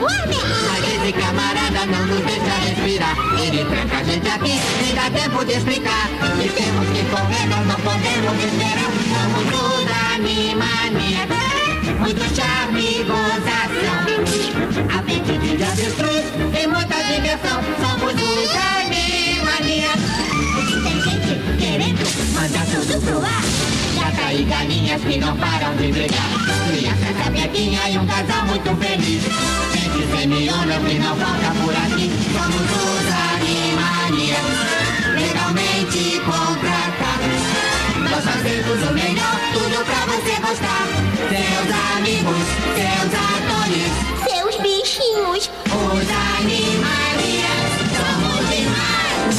Mas esse camarada não nos deixa respirar. Ele tranca a gente aqui, nem dá tempo de explicar. E temos que correr, nós não podemos esperar. Somos os Animaniacs. Muito charme e gozação. Apetite de avestruz e muita diversão. Somos os Animaniacs. Tem gente querendo Manda tudo pro ar. Gata e galinhas que não param de brigar. Criança capequinha e um casal muito feliz. Gente semiona que não falta por aqui. Somos os Animaniacs. Legalmente contratados. Nós fazemos o melhor, tudo pra você gostar. Seus amigos, seus atores, seus bichinhos. os Animaniacs. Somos demais.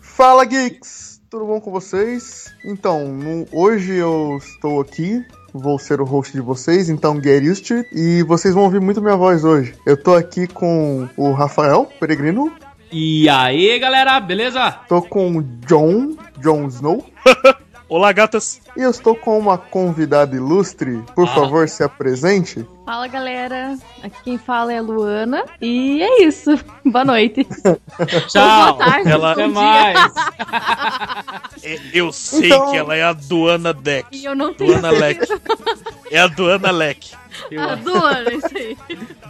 Fala Geeks! Tudo bom com vocês? Então, no- hoje eu estou aqui, vou ser o host de vocês, então get used to it, e vocês vão ouvir muito minha voz hoje. Eu tô aqui com o Rafael Peregrino, E aí, galera, beleza? tô com o John, John Snow, Olá, gatas. e eu estou com uma convidada ilustre. Por Ah. favor, se apresente. Fala galera, aqui quem fala é a Luana e é isso. Boa noite. Tchau. Boa tarde. Ela- dia. mais. É, Eu sei Então- que ela é a Duana Deck. E eu não tenho Duana Leck. É a Duana Leck. Eu a. Duana, isso aí.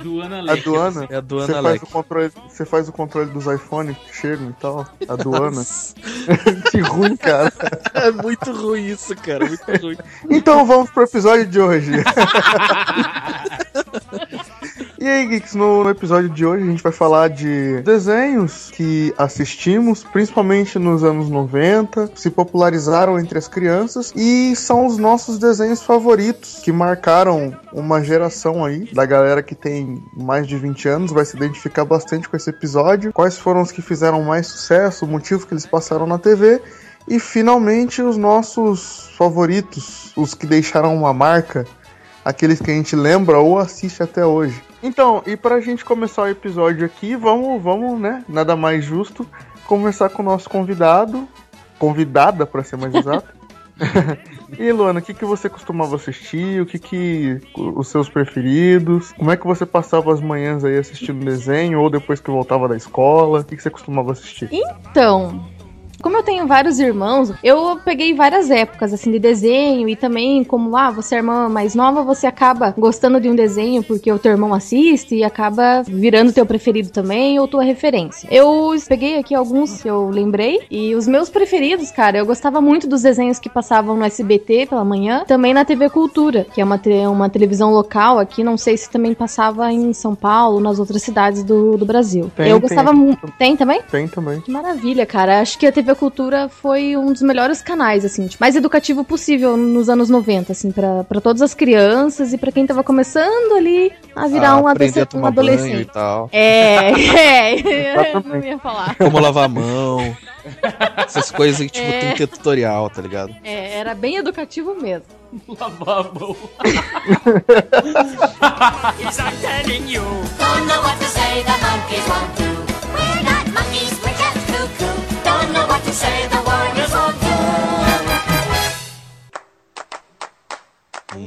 Duana A. Duana, É a você Duana faz, o controle, você faz o controle dos iPhones que chegam e tal. A Duana. que ruim, cara. É muito ruim isso, cara. Muito ruim. Então vamos pro episódio de hoje. e aí, Geeks, no, episódio de hoje a gente vai falar de desenhos que assistimos, principalmente nos anos 90, se popularizaram entre as crianças e são os nossos desenhos favoritos que marcaram uma geração aí da galera que tem mais de 20 anos, vai se identificar bastante com esse episódio. Quais foram os que fizeram mais sucesso, o motivo que eles passaram na TV e finalmente os nossos favoritos, os que deixaram uma marca, aqueles que a gente lembra ou assiste até hoje. Então, e pra gente começar o episódio aqui, vamos, vamos, né? Nada mais justo conversar com o nosso convidado, convidada para ser mais exato. e Luana, o que, que você costumava assistir? O que que os seus preferidos? Como é que você passava as manhãs aí assistindo desenho ou depois que voltava da escola? O que, que você costumava assistir? Então, como eu tenho vários irmãos, eu peguei várias épocas assim de desenho e também como ah, você é irmã mais nova, você acaba gostando de um desenho porque o teu irmão assiste e acaba virando teu preferido também ou tua referência. Eu peguei aqui alguns que eu lembrei e os meus preferidos, cara, eu gostava muito dos desenhos que passavam no SBT pela manhã, também na TV Cultura, que é uma, uma televisão local aqui, não sei se também passava em São Paulo, nas outras cidades do, do Brasil. Tem, eu gostava muito. Tem também? Tem também. Que maravilha, cara. Acho que a TV Cultura foi um dos melhores canais, assim, tipo, mais educativo possível nos anos 90, assim, pra pra todas as crianças e pra quem tava começando ali a virar Ah, um, a adolescente, um e tal. É, é, não ia falar. Como lavar a mão. Essas coisas que, tipo, É. tem que ter tutorial, tá ligado? É, era bem educativo mesmo. Lavar a mão. Don't know what to say, the monkeys won't do.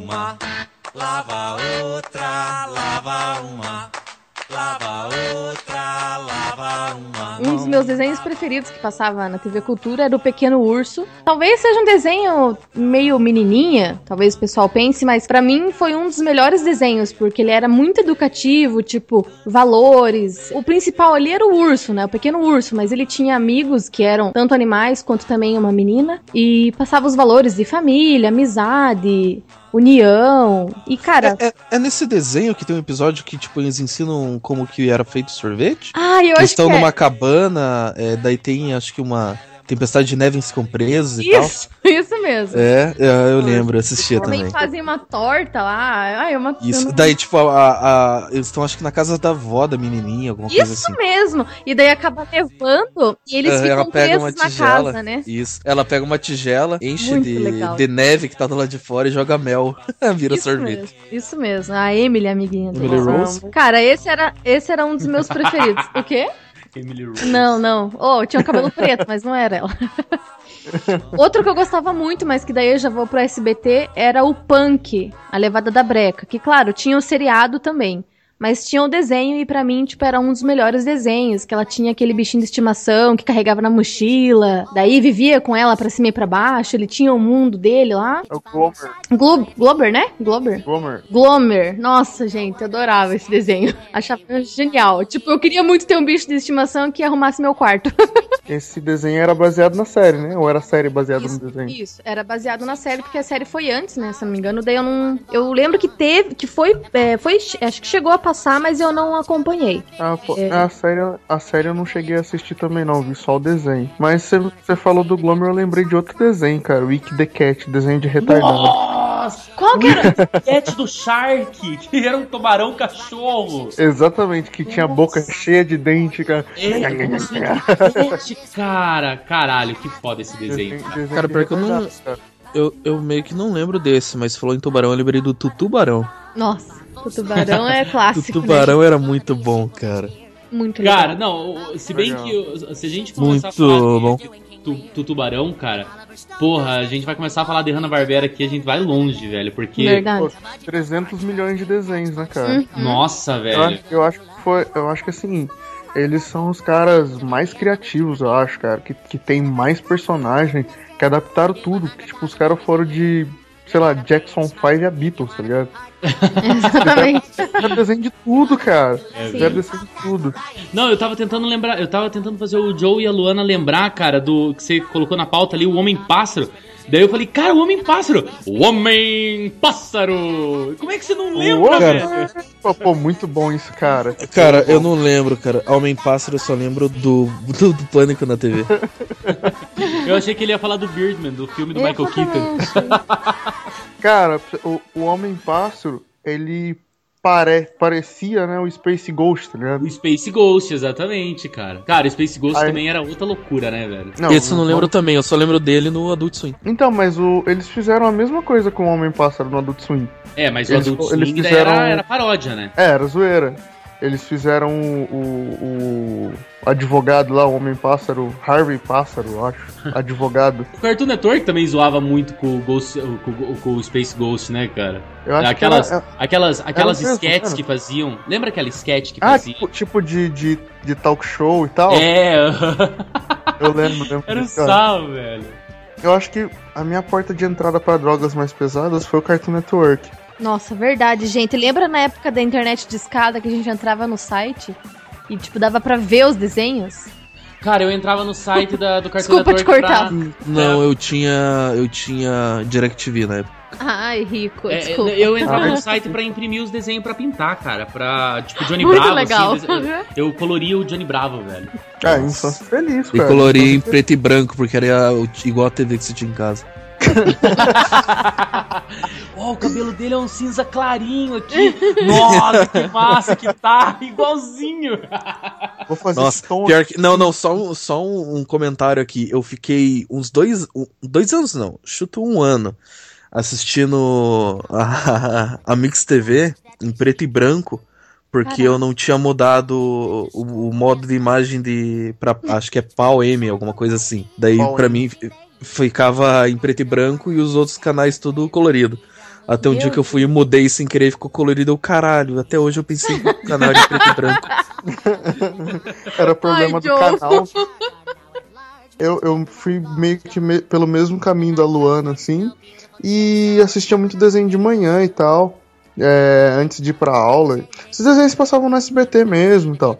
Uma lava outra, lava uma, lava outra, lava uma. Um dos meus desenhos preferidos que passava na TV Cultura era o Pequeno Urso. Talvez seja um desenho meio menininha, talvez o pessoal pense, mas pra mim foi um dos melhores desenhos, porque ele era muito educativo, tipo, valores. O principal ali era o urso, né? O Pequeno Urso, mas ele tinha amigos que eram tanto animais quanto também uma menina e passava os valores de família, amizade, união. E cara, É, é nesse desenho que tem um episódio que, tipo, eles ensinam como que era feito sorvete? ah, eu Eles acho estão que é. numa cabana, é, daí tem, acho que uma tempestade de neve em ficam presos e tal. Isso, isso mesmo. É, é, eu lembro, eu assistia Também também. fazem uma torta lá. Ai, é uma Isso, daí, tipo, a, a- eles estão, acho que na casa da avó da menininha, alguma coisa Isso assim. mesmo. E daí acaba levando e eles Aham, ficam ela pega uma presos na tigela. casa, né? Isso. Ela pega uma tigela, enche Muito de, legal. de neve que tá do lado de fora e joga mel. Vira Isso sorvete. mesmo, isso mesmo. A Emily, amiguinha Emily. Rose? Cara, esse era, esse era um dos meus preferidos. o quê? Emily Rose. Não, não. Oh, tinha um cabelo preto, mas não era ela. Outro que eu gostava muito, mas que daí eu já vou pro SBT, era o Punk, a levada da breca. Que, claro, tinha o seriado também. Mas tinha o desenho e pra mim, tipo, era um dos melhores desenhos. Que ela tinha aquele bichinho de estimação que carregava na mochila. Daí vivia com ela pra cima e pra baixo. Ele tinha o mundo dele lá. É o Glomer. Glo Glober, né? Glober. Glomer. Glomer. Nossa, gente, eu adorava esse desenho. Achava genial. Tipo, eu queria muito ter um bicho de estimação que arrumasse meu quarto. Esse desenho era baseado na série, né? Ou era a série baseada no desenho? Isso, era baseado na série, porque a série foi antes, né? Se não me engano, daí eu não. Eu lembro que teve, que foi. é, foi acho que chegou a passar, mas eu não acompanhei. Ah, pô, É. a, série, a série eu não cheguei a assistir também, não, vi só o desenho. Mas você- falou do Glomer, eu lembrei de outro desenho, cara. Wick the Cat, desenho de retardado. Nossa! Qual que era? Cat do Shark, que era um tubarão cachorro. Exatamente, que tinha a boca cheia de dente, cara. Cat, cara, caralho, que foda esse desenho. cara. Desenho Cara, pior que eu não-. Eu, eu meio que não lembro desse, mas falou em tubarão, eu lembrei do Tutubarão. Nossa, o tubarão é O clássico. tubarão era muito bom, cara. Né? Muito legal. Cara, não, se bem que se a gente começar a Muito falar bom. de, de tu, tu- tubarão, cara, porra, a gente vai começar a falar de Hanna-Barbera aqui, a gente vai longe, velho, porque Verdade. Pô, 300 milhões de desenhos, né, cara? Uhum. nossa, Eu, velho. acho, eu acho que foi. Eu acho que assim. Eles são os caras mais criativos, eu acho, cara. Que, que tem mais personagem, que adaptaram tudo. Que, tipo, os caras foram de. Sei lá, Jackson 5 a Beatles, tá ligado? Exatamente. Já desenho de tudo, cara. É, Já desenho de tudo. Não, eu tava tentando lembrar, eu tava tentando fazer o Joe e a Luana lembrar, cara, do que você colocou na pauta ali, o Homem-Pássaro. Daí eu falei, cara, o Homem-Pássaro! O Homem-Pássaro! Como é que você não lembra, velho? Pô, pô, muito bom isso, cara. Cara, eu não lembro, cara. Homem-Pássaro eu só lembro do, do, do Pânico na TV. Eu achei que ele ia falar do Birdman, do filme do Michael Keaton. Cara, o, o Homem-Pássaro, ele pare, parecia, né, o Space Ghost, tá ligado? O Space Ghost, exatamente, cara. Cara, o Space Ghost Aí- também era outra loucura, né, velho? Esse eu não lembro também, eu só lembro dele no Adult Swim. Então, mas o, eles fizeram a mesma coisa com o Homem-Pássaro no Adult Swim. É, mas Eles- o Adult daí fizeram- era, era paródia, né? É, era zoeira. Eles fizeram o, o, o advogado lá, o Homem-Pássaro, Harvey Pássaro, eu acho. Advogado. O Cartoon Network também zoava muito com o, Ghost, com, com o Space Ghost, né, cara? Eu acho aquelas que era, aquelas, aquelas sketches que faziam. Lembra aquela sketch que Ah, fazia? tipo, tipo de, de, de talk show e tal. É, Eu lembro, lembro. era cara. sal, velho. Eu acho que a minha porta de entrada pra drogas mais pesadas foi o Cartoon Network. Nossa, verdade, gente. Lembra na época da internet de escada que a gente entrava no site e, tipo, dava pra ver os desenhos? Cara, eu entrava no site da, do Cartoon Desculpa te Network cortar. pra- Não, eu tinha. Eu tinha DirecTV na época. Ai, rico, É, desculpa. eu entrava no site pra imprimir os desenhos pra pintar, cara. Pra, tipo, Johnny Muito Bravo, legal. assim. dese- Eu coloria o Johnny Bravo, velho. Ah, infância feliz, E cara. coloria em preto e branco, porque era igual a TV que você tinha em casa. Ó, o cabelo dele é um cinza clarinho aqui. Nossa, que massa que tá. Igualzinho. Vou fazer Nossa, pior que. Não, não, só, um, só um, um comentário aqui. Eu fiquei uns dois. um- dois anos não, chuto um ano assistindo a, a Mix TV em preto e branco. Porque eu não tinha mudado o, o modo de imagem de. Pra, acho que é pau M, alguma coisa assim. Daí, Pau pra M. mim, ficava em preto e branco e os outros canais tudo colorido. Até um Meu dia que eu fui e mudei sem querer e ficou colorido. Eu, caralho, até hoje eu pensei que o canal era em preto e branco. Era problema Ai, do Joe. canal. Eu, eu fui meio que me- pelo mesmo caminho da Luana, assim. E assistia muito desenho de manhã e tal. é, antes de ir pra aula. Esses desenhos passavam no SBT mesmo e tal.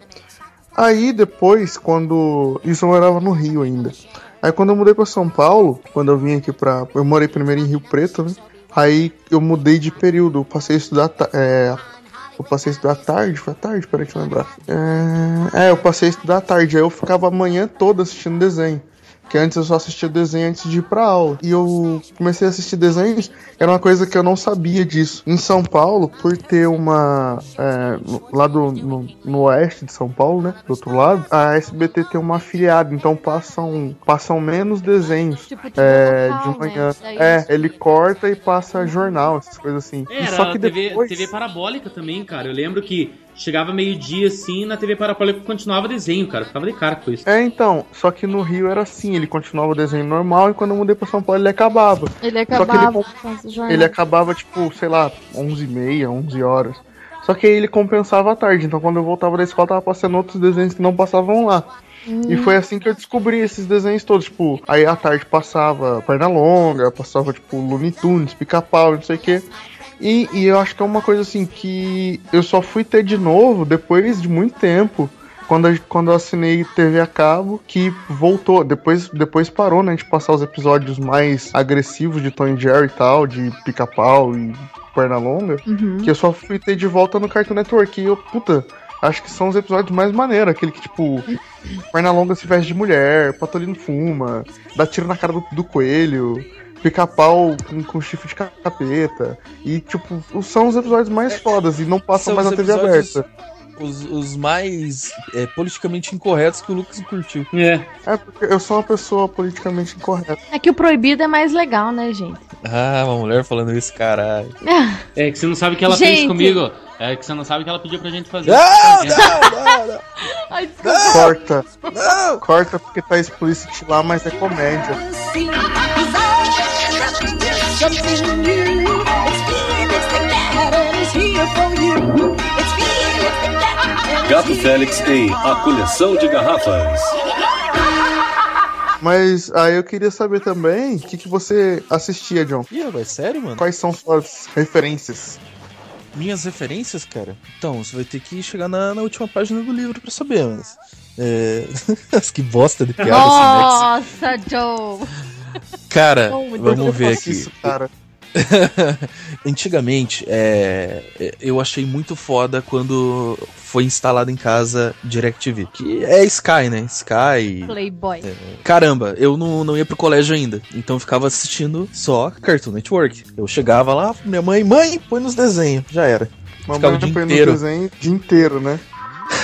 Aí depois, quando. Isso eu morava no Rio ainda. Aí quando eu mudei pra São Paulo, quando eu vim aqui pra. Eu morei primeiro em Rio Preto, né? Aí eu mudei de período, eu passei a estudar. É, eu passei a estudar tarde, foi à tarde, deixa eu lembrar. É, é, eu passei a estudar tarde, aí eu ficava a manhã toda assistindo desenho. Porque antes eu só assistia desenho antes de ir pra aula. E eu comecei a assistir desenhos, era uma coisa que eu não sabia disso. Em São Paulo, por ter uma. é, no- lá do, no, no oeste de São Paulo, né? Do outro lado, a SBT tem uma afiliada, então passam, passam menos desenhos. Tipo, É, local, de manhã. Né? É, ele corta e passa jornal, essas coisas assim. e Era só que TV, depois. TV parabólica também, cara. Eu lembro que chegava meio-dia assim, na TV Parabólica continuava desenho, cara. Ficava de cara com isso. É, então, só que no Rio era assim, ele continuava o desenho normal e quando eu mudei pra São Paulo ele acabava. Ele ele acabava jornadas. Ele acabava, tipo, sei lá, 11h30, 11 horas. Só que aí ele compensava à tarde, então quando eu voltava da escola tava passando outros desenhos que não passavam lá. E foi assim que eu descobri esses desenhos todos, tipo, aí à tarde passava Pernalonga, passava, tipo, Looney Tunes, Pica-Pau, não sei o quê. E, e eu acho que é uma coisa assim que eu só fui ter de novo depois de muito tempo. Quando, a- quando eu assinei TV a cabo, que voltou. Depois, depois parou, né? De passar os episódios mais agressivos de Tom e Jerry e tal, de pica-pau e Pernalonga. Uhum. Que eu só fui ter de volta no Cartoon Network. E eu, puta, acho que são os episódios mais maneiros. Aquele que, tipo, Pernalonga se veste de mulher, Patolino fuma, dá tiro na cara do, do coelho. Pica-pau com, com chifre de capeta. E, tipo, são os episódios mais fodas e não passam mais na TV aberta. Os, os mais é, politicamente incorretos que o Lucas curtiu. É. É porque eu sou uma pessoa politicamente incorreta. É que o proibido é mais legal, né, gente? Ah, uma mulher falando isso, caralho. É que você não sabe o que ela fez Gente. comigo. É que você não sabe o que ela pediu pra gente fazer. Não, É. não, não, não. Ai, desculpa. Corta. Não! Corta porque tá explícito lá, mas é comédia. Something new. It's Felix the Cat and he's here for you. It's Felix the Cat and he's Gato Félix em A Coleção de Garrafas. Mas aí eu queria saber também o que, que você assistia, John. Ih, vai sério, mano? Quais são suas referências? Minhas referências, cara? Então, você vai ter que chegar na, na última página do livro pra saber, mas. É... que bosta de piada esse Nossa, Joe! Cara, meu vamos ver aqui. Isso, cara. Antigamente, é, é, eu achei muito foda quando foi instalado em casa DirecTV. Que é Sky, né? Sky. Playboy. Caramba, eu não, não ia pro colégio ainda. Então eu ficava assistindo só Cartoon Network. Eu chegava lá, minha mãe, mãe, põe nos desenhos. Já era. Ficava Mamãe o dia foi no inteiro. desenho o dia inteiro, né?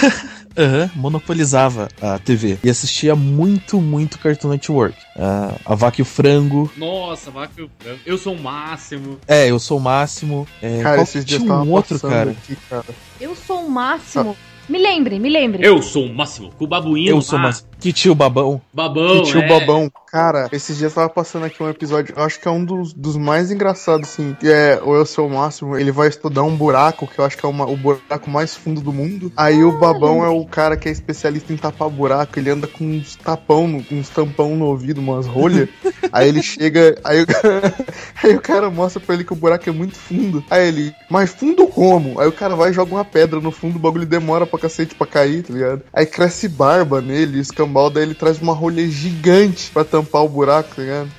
Aham, monopolizava a TV. E assistia muito, muito Cartoon Network. Ah, a Vaca e o Frango. Nossa, vaca e o frango. Eu sou o máximo. É, eu sou o máximo. É, Cara, qual esses dias um outro, cara. aqui, cara. Eu sou o máximo. Me lembre, me lembre. Eu sou o máximo. Com o babuíno. Eu sou o lá. máximo. Que tio babão. Babão. Que tio é. Bobão. Cara, esses dias tava passando aqui um episódio, eu acho que é um dos, dos mais engraçados, assim, que é o Eu Sou o Máximo, ele vai estudar um buraco, que eu acho que é uma- o buraco mais fundo do mundo. Aí o Babão é o cara que é especialista em tapar buraco, ele anda com uns tapão, no- uns tampão no ouvido, umas rolhas. aí ele chega, aí o, aí o cara mostra pra ele que o buraco é muito fundo. Aí ele, mas fundo como? Aí o cara vai e joga uma pedra no fundo, o bagulho demora pra cacete pra cair, tá ligado? Aí cresce barba nele, e o escambau daí ele traz uma rolha gigante pra tampar o buraco, tá ligado?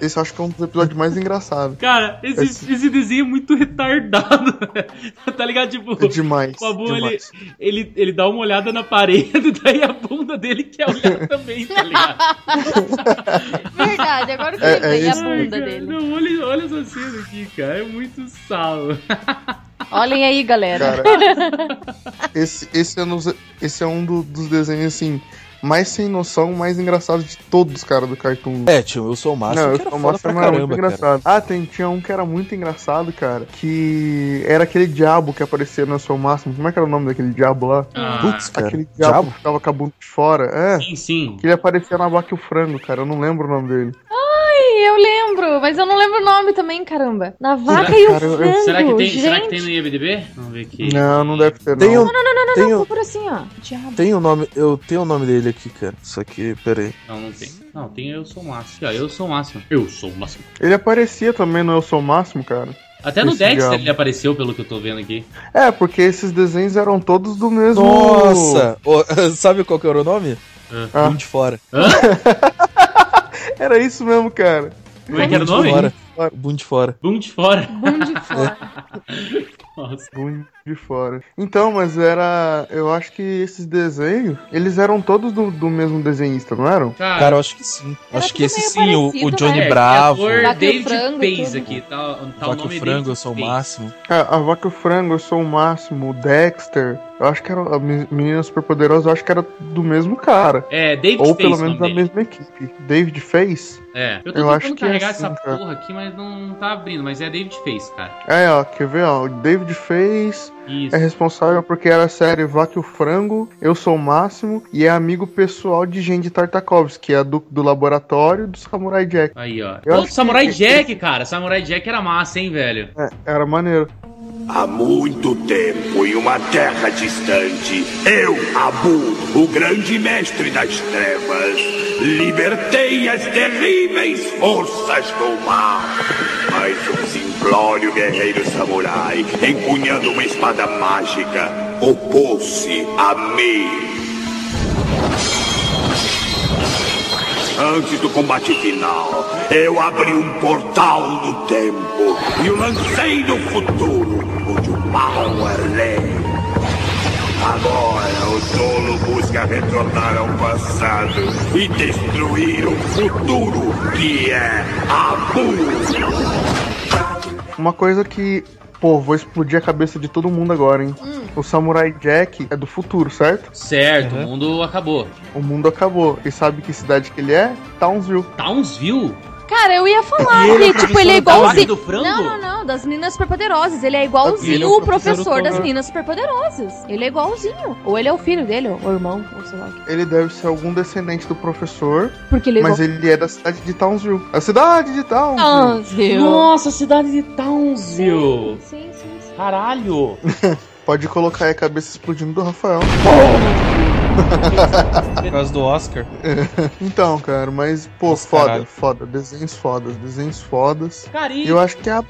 Esse eu acho que é um dos episódios mais engraçados. Cara, esse, Esse- esse desenho é muito retardado. tá ligado? Tipo, É demais. o Babu, ele, demais. ele, ele dá uma olhada na parede, daí a bunda dele quer olhar também, tá ligado? Verdade, agora que eu É- lembrei é a bunda Cara, dele. Não, olha, olha essa cena aqui, cara. É muito sal. Olhem aí, galera. Cara, esse, esse é, nos- esse é um do- dos desenhos, assim, mais sem noção, mais engraçado de todos, cara, do Cartoon. É, tio, eu sou o máximo. Não, que eu sou foda massa, pra caramba, muito cara. engraçado. Ah, tem, tinha um que era muito engraçado, cara, que era aquele diabo que aparecia no seu máximo. Como é que era o nome daquele diabo lá? Ah, Putz, cara. Aquele diabo, Diabo? que ficava com a bunda de fora. É, sim, sim. que ele aparecia na vaca e o frango, cara. Eu não lembro o nome dele. Ai, eu lembro, mas eu não lembro o nome também, caramba. Na vaca e o frango, Será que, tem, gente. será que tem no IMDB? Vamos ver aqui. Não, não deve ter, não. Tem um, Não, não, não, tem não, um, procura assim, ó. Diabo. tem um nome, eu tenho o nome dele aqui, cara. Só que, peraí. Não, não tem. Não, tem Eu Sou o Máximo. Ó, eu sou o Máximo. Eu sou o Máximo. Ele aparecia também no Eu Sou o Máximo, cara. Até no Esse Dexter diabo. ele apareceu, pelo que eu tô vendo aqui. É, porque esses desenhos eram todos do mesmo. Nossa! Ô, sabe qual que era o nome? Ah. Um de fora. Era isso mesmo, cara. Como é que era o nome? Fora. Boom de fora. Boom de fora. Bum de fora. Nossa. De fora. Então, mas era. Eu acho que esses desenhos, eles eram todos do, do mesmo desenhista, não eram? Cara, eu acho que sim. Era acho que esse sim, o, parecido, o Johnny né? Bravo. É, Vaca e David frango Pace aqui. Tá, tá o Vaca nome e frango, David eu sou o máximo. É, a Vaca o Frango, eu sou o máximo, o Dexter. Eu acho que era. A Me- Menina Superpoderosa, eu acho que era do mesmo cara. É, David Ou Pace pelo o menos nome da dele. mesma equipe. David Face? É. Eu tô Eu tentando acho que é carregar assim, essa cara. porra aqui, mas não, não tá abrindo. Mas é David Face, cara. É, ó, quer ver, ó? O David Hollywood fez, Isso. é responsável porque era a série Vaca e o Frango, Eu Sou o Máximo, e é amigo pessoal de Gendy Tartakovsky, que é do, do laboratório do Samurai Jack. Aí, ó. Eu Pô, Samurai que- Jack, cara. Samurai Jack era massa, hein, velho? É, era maneiro. Há muito tempo, em uma terra distante, eu, Abu, o grande mestre das trevas, libertei as terríveis forças do mal. Mas um simplório guerreiro samurai, empunhando uma espada mágica, opôs-se a mim. Antes do combate final, eu abri um portal no tempo e o lancei no futuro, onde o mal é lei. Agora o tolo busca retornar ao passado e destruir o futuro, que é Abu. Uma coisa que, pô, vou explodir a cabeça de todo mundo agora, hein? O Samurai Jack é do futuro, certo? Certo, o mundo acabou. O mundo acabou. E sabe que cidade que ele é? Townsville. Townsville? Cara, eu ia falar E ele que, é tipo, ele é igualzinho. Não, não, não, das meninas superpoderosas. Ele é igualzinho Ele é o professor, professor das meninas superpoderosas. Ele é igualzinho. Ou ele é o filho dele, ou o irmão, ou sei lá. Ele deve ser algum descendente do professor, Porque ele é mas igual... ele é da cidade de Townsville. A cidade de Townsville. Townsville. Nossa, cidade de Townsville. Sim, sim, sim. Caralho. Pode colocar aí a cabeça explodindo do Rafael. Por causa do Oscar. Então, cara, mas, pô, Nossa, foda, caralho. foda. Desenhos fodas, desenhos fodas. Carinho. Eu acho que é a.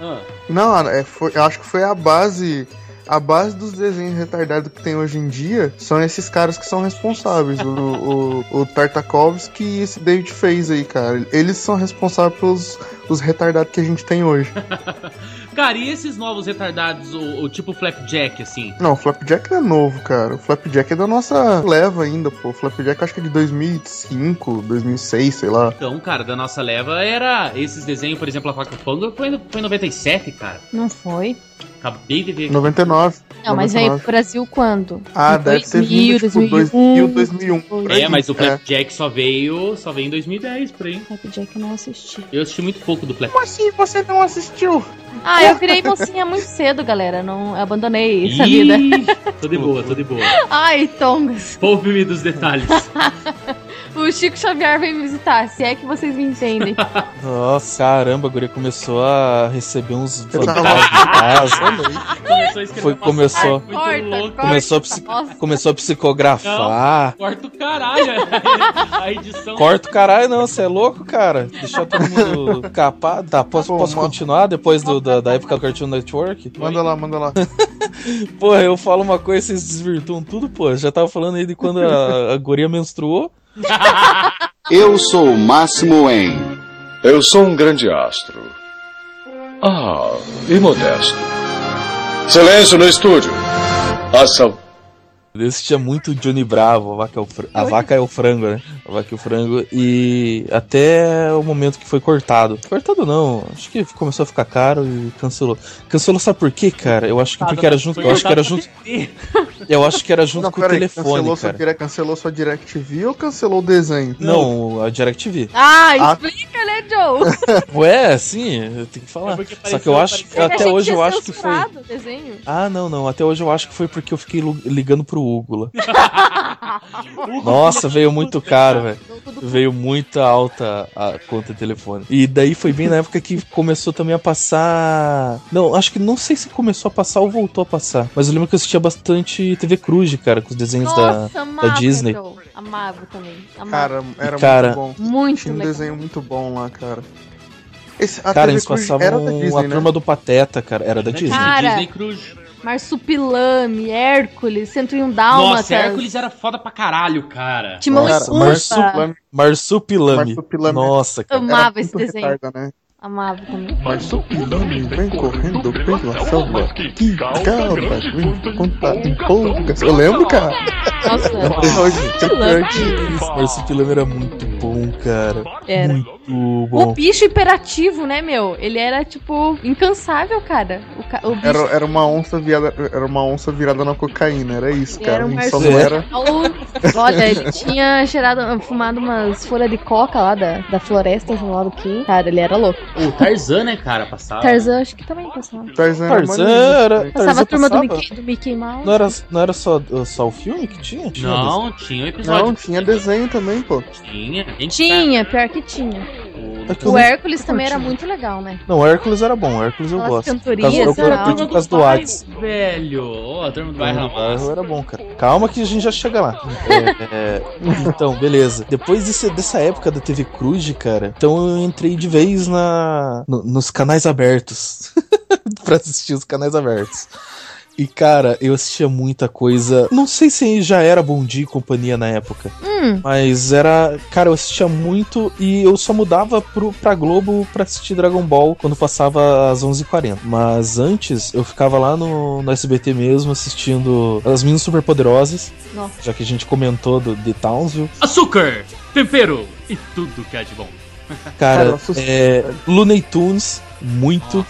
Ah, Não, é, foi, eu acho que foi a base. A base dos desenhos retardados que tem hoje em dia são esses caras que são responsáveis. o, o, o Tartakovsky e esse David fez aí, cara. Eles são responsáveis pelos os retardados que a gente tem hoje. Cara, e esses novos retardados, o, o tipo Flapjack, assim? Não, o Flapjack não é novo, cara. O Flapjack é da nossa leva ainda, pô. O Flapjack acho que é de 2005, 2006, sei lá. Então, cara, da nossa leva era esses desenhos, por exemplo, a Faca Fango foi, no- foi em 97, cara. Não foi. Acabei de ver. 99. Não, mas veio 99. pro Brasil quando? Ah, Em deve ter 2000, vindo, tipo, 2001. 2000, 2001. por É, aí. mas o É. Flapjack só veio, só veio em 2010, por aí. Flapjack eu não assisti. Eu assisti muito pouco do Flapjack. Como assim você não assistiu? Ah, eu virei mocinha muito cedo, galera. Não abandonei essa vida. Tô de boa, tô de boa. Ai, Tongas. Poupe-me dos detalhes. O Chico Xavier vem me visitar, se é que vocês me entendem. Nossa, caramba, a guria começou a receber uns fantasmas em casa. Começou a Foi- começou. Corta. Começou a, começou a psicografar. Corta o caralho. A edição. Corta o caralho, não, você é louco, cara? Deixar todo mundo capado. Tá, posso, Pô, posso ma- continuar depois do- da, da época do Cartoon Network? Manda lá, manda lá. Porra, eu falo uma coisa e vocês desvirtuam tudo, pô. Eu já tava falando aí de quando a, a guria menstruou. Eu sou o Máximo En. Eu sou um grande astro. Ah, e modesto. Silêncio no estúdio. Ação. Eu assistia muito Johnny Bravo, a vaca, é o, fr- a vaca é o frango, né? A vaca é o frango. E até o momento que foi cortado. Cortado não, acho que começou a ficar caro e cancelou. Cancelou sabe por quê, cara? Eu acho que porque era junto. Eu acho que era junto. Eu acho que era junto Não, com o telefone, cancelou sua, cara. dire... cancelou sua DirecTV ou cancelou o desenho? Não, a DirecTV. Ah, Ah. explica, né, Joe? Ué, sim, eu tenho que falar. É Só que eu acho até hoje eu acho que foi. desenho. Ah, não, não. Até hoje eu acho que foi porque eu fiquei ligando pro Lá. Nossa, veio muito caro, velho. Veio muita alta a conta de telefone. E daí foi bem na época que começou também a passar. Não, acho que não sei se começou a passar ou voltou a passar. Mas eu lembro que eu assistia bastante TV Cruz, cara, com os desenhos Nossa, da, amava, da Disney. Joe. Amava também. Amava. Cara, era Cara, muito bom. muito Tinha um legal. desenho muito bom lá, cara. Esse, a Cara, TV eles Cruz passavam era da Disney, a né? turma do Pateta, cara. Era da Disney. Cara, Disney Cruz. Marsupilame, Hércules, 101 Dálmatas. Nossa, Hércules era foda pra caralho, cara. Timão Cara, e Pumba. Marsupilame. Marsupilame. Marsupilame. Nossa, cara. Amava esse desenho. retarda, né? Amava também. Marsupilame vem correndo pela selva. Que cabra vem contar empolgas. Eu lembro, cara. Nossa. Marsupilame era muito bom, cara. Era. Muito O bom. bicho hiperativo, né, meu? Ele era, tipo, incansável, cara. O, ca- o bicho Era, era uma onça virada, era uma onça virada na cocaína, era isso, ele cara. era um Ele só não era. Olha, ele tinha cheirado, fumado umas folhas de coca lá da, da floresta, sei lá do que. Cara, ele era louco. O Tarzan, né, cara, passava. Tarzan, acho que também passava. Tarzan era Tarzan era. cara. Passava Tarzan a turma do passava? Mickey, do Mickey Mouse. Não era, não era só, só o filme que tinha? Tinha Não, tinha um episódio. Não, tinha desenho também, pô. Tinha. Tinha, pior que tinha. O- É O não- Hércules também era muito legal, né? Não, o Hércules era bom, o Hércules eu Aquelas gosto. cantorias, eu curti por causa do bairro, Hades. Velho, Ô, a turma do bairro era O bairro era bom, cara. Calma que a gente já chega lá. É, é, então, beleza. Depois desse- dessa época da TV Cruz, cara, então eu entrei de vez na, no- nos canais abertos. pra assistir os canais abertos. E, cara, eu assistia muita coisa. Não sei se já era Bom Dia e Companhia na época. Hum, Mas era. Cara, eu assistia muito e eu só mudava pro, pra Globo pra assistir Dragon Ball quando passava às 11h40. Mas antes eu ficava lá no, no SBT mesmo assistindo As Minas Superpoderosas, nossa. já que a gente comentou do The Townsville. Açúcar, tempero e tudo que é de bom. Cara, Cara, é, Looney Tunes, muito.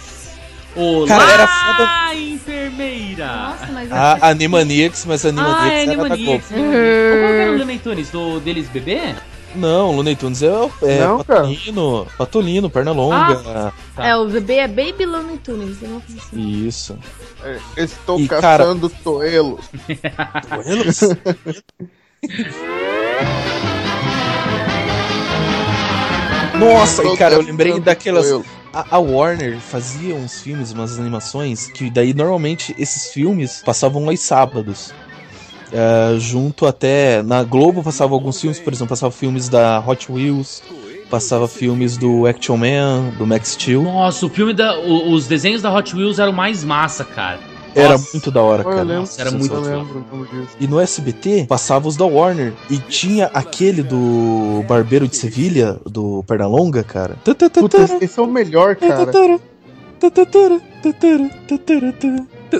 Olá, Cara, era foda- enfermeira. Nossa, mas A Animaniacs, mas a Ah, Animaniacs é era da Globo. Animaniacs. Qual que era o Looney Tunes? Do deles bebê? Não, Looney Tunes é, é Não, cara. Patolino, Patolino, Pernalonga. Tá. É, o bebê é Baby Looney Tunes. eu não assim. Isso. É, Estou E, cara- caçando toelos. Coelhos? Nossa, e cara, eu lembrei daquelas. A, Warner fazia uns filmes, umas animações, que daí normalmente esses filmes passavam aos sábados. É, junto até. Na Globo passava alguns filmes, por exemplo, passava filmes da Hot Wheels, passava filmes do Action Man, do Max Steel. Nossa, o filme da. o- os desenhos da Hot Wheels eram mais massa, cara. Era Nossa. muito da hora, Pô, eu cara. lembro, Nossa, era eu muito lembro, eu lembro. E no SBT passava os da Warner. E tinha aquele do Barbeiro de Sevilha, do Pernalonga, cara. Puta, esse- é o melhor, cara.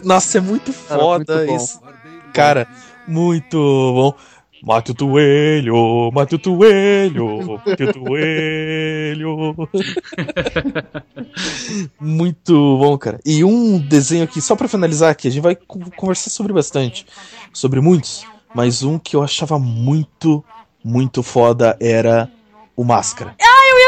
Nossa, é muito Cara, foda muito bom. isso. Cara, muito bom. Mate o toelho, mate o toelho, mate o toelho. muito bom, cara. E um desenho aqui, só pra finalizar aqui, a gente vai co- conversar sobre bastante, sobre muitos, mas um que eu achava muito, muito foda era o Máscara.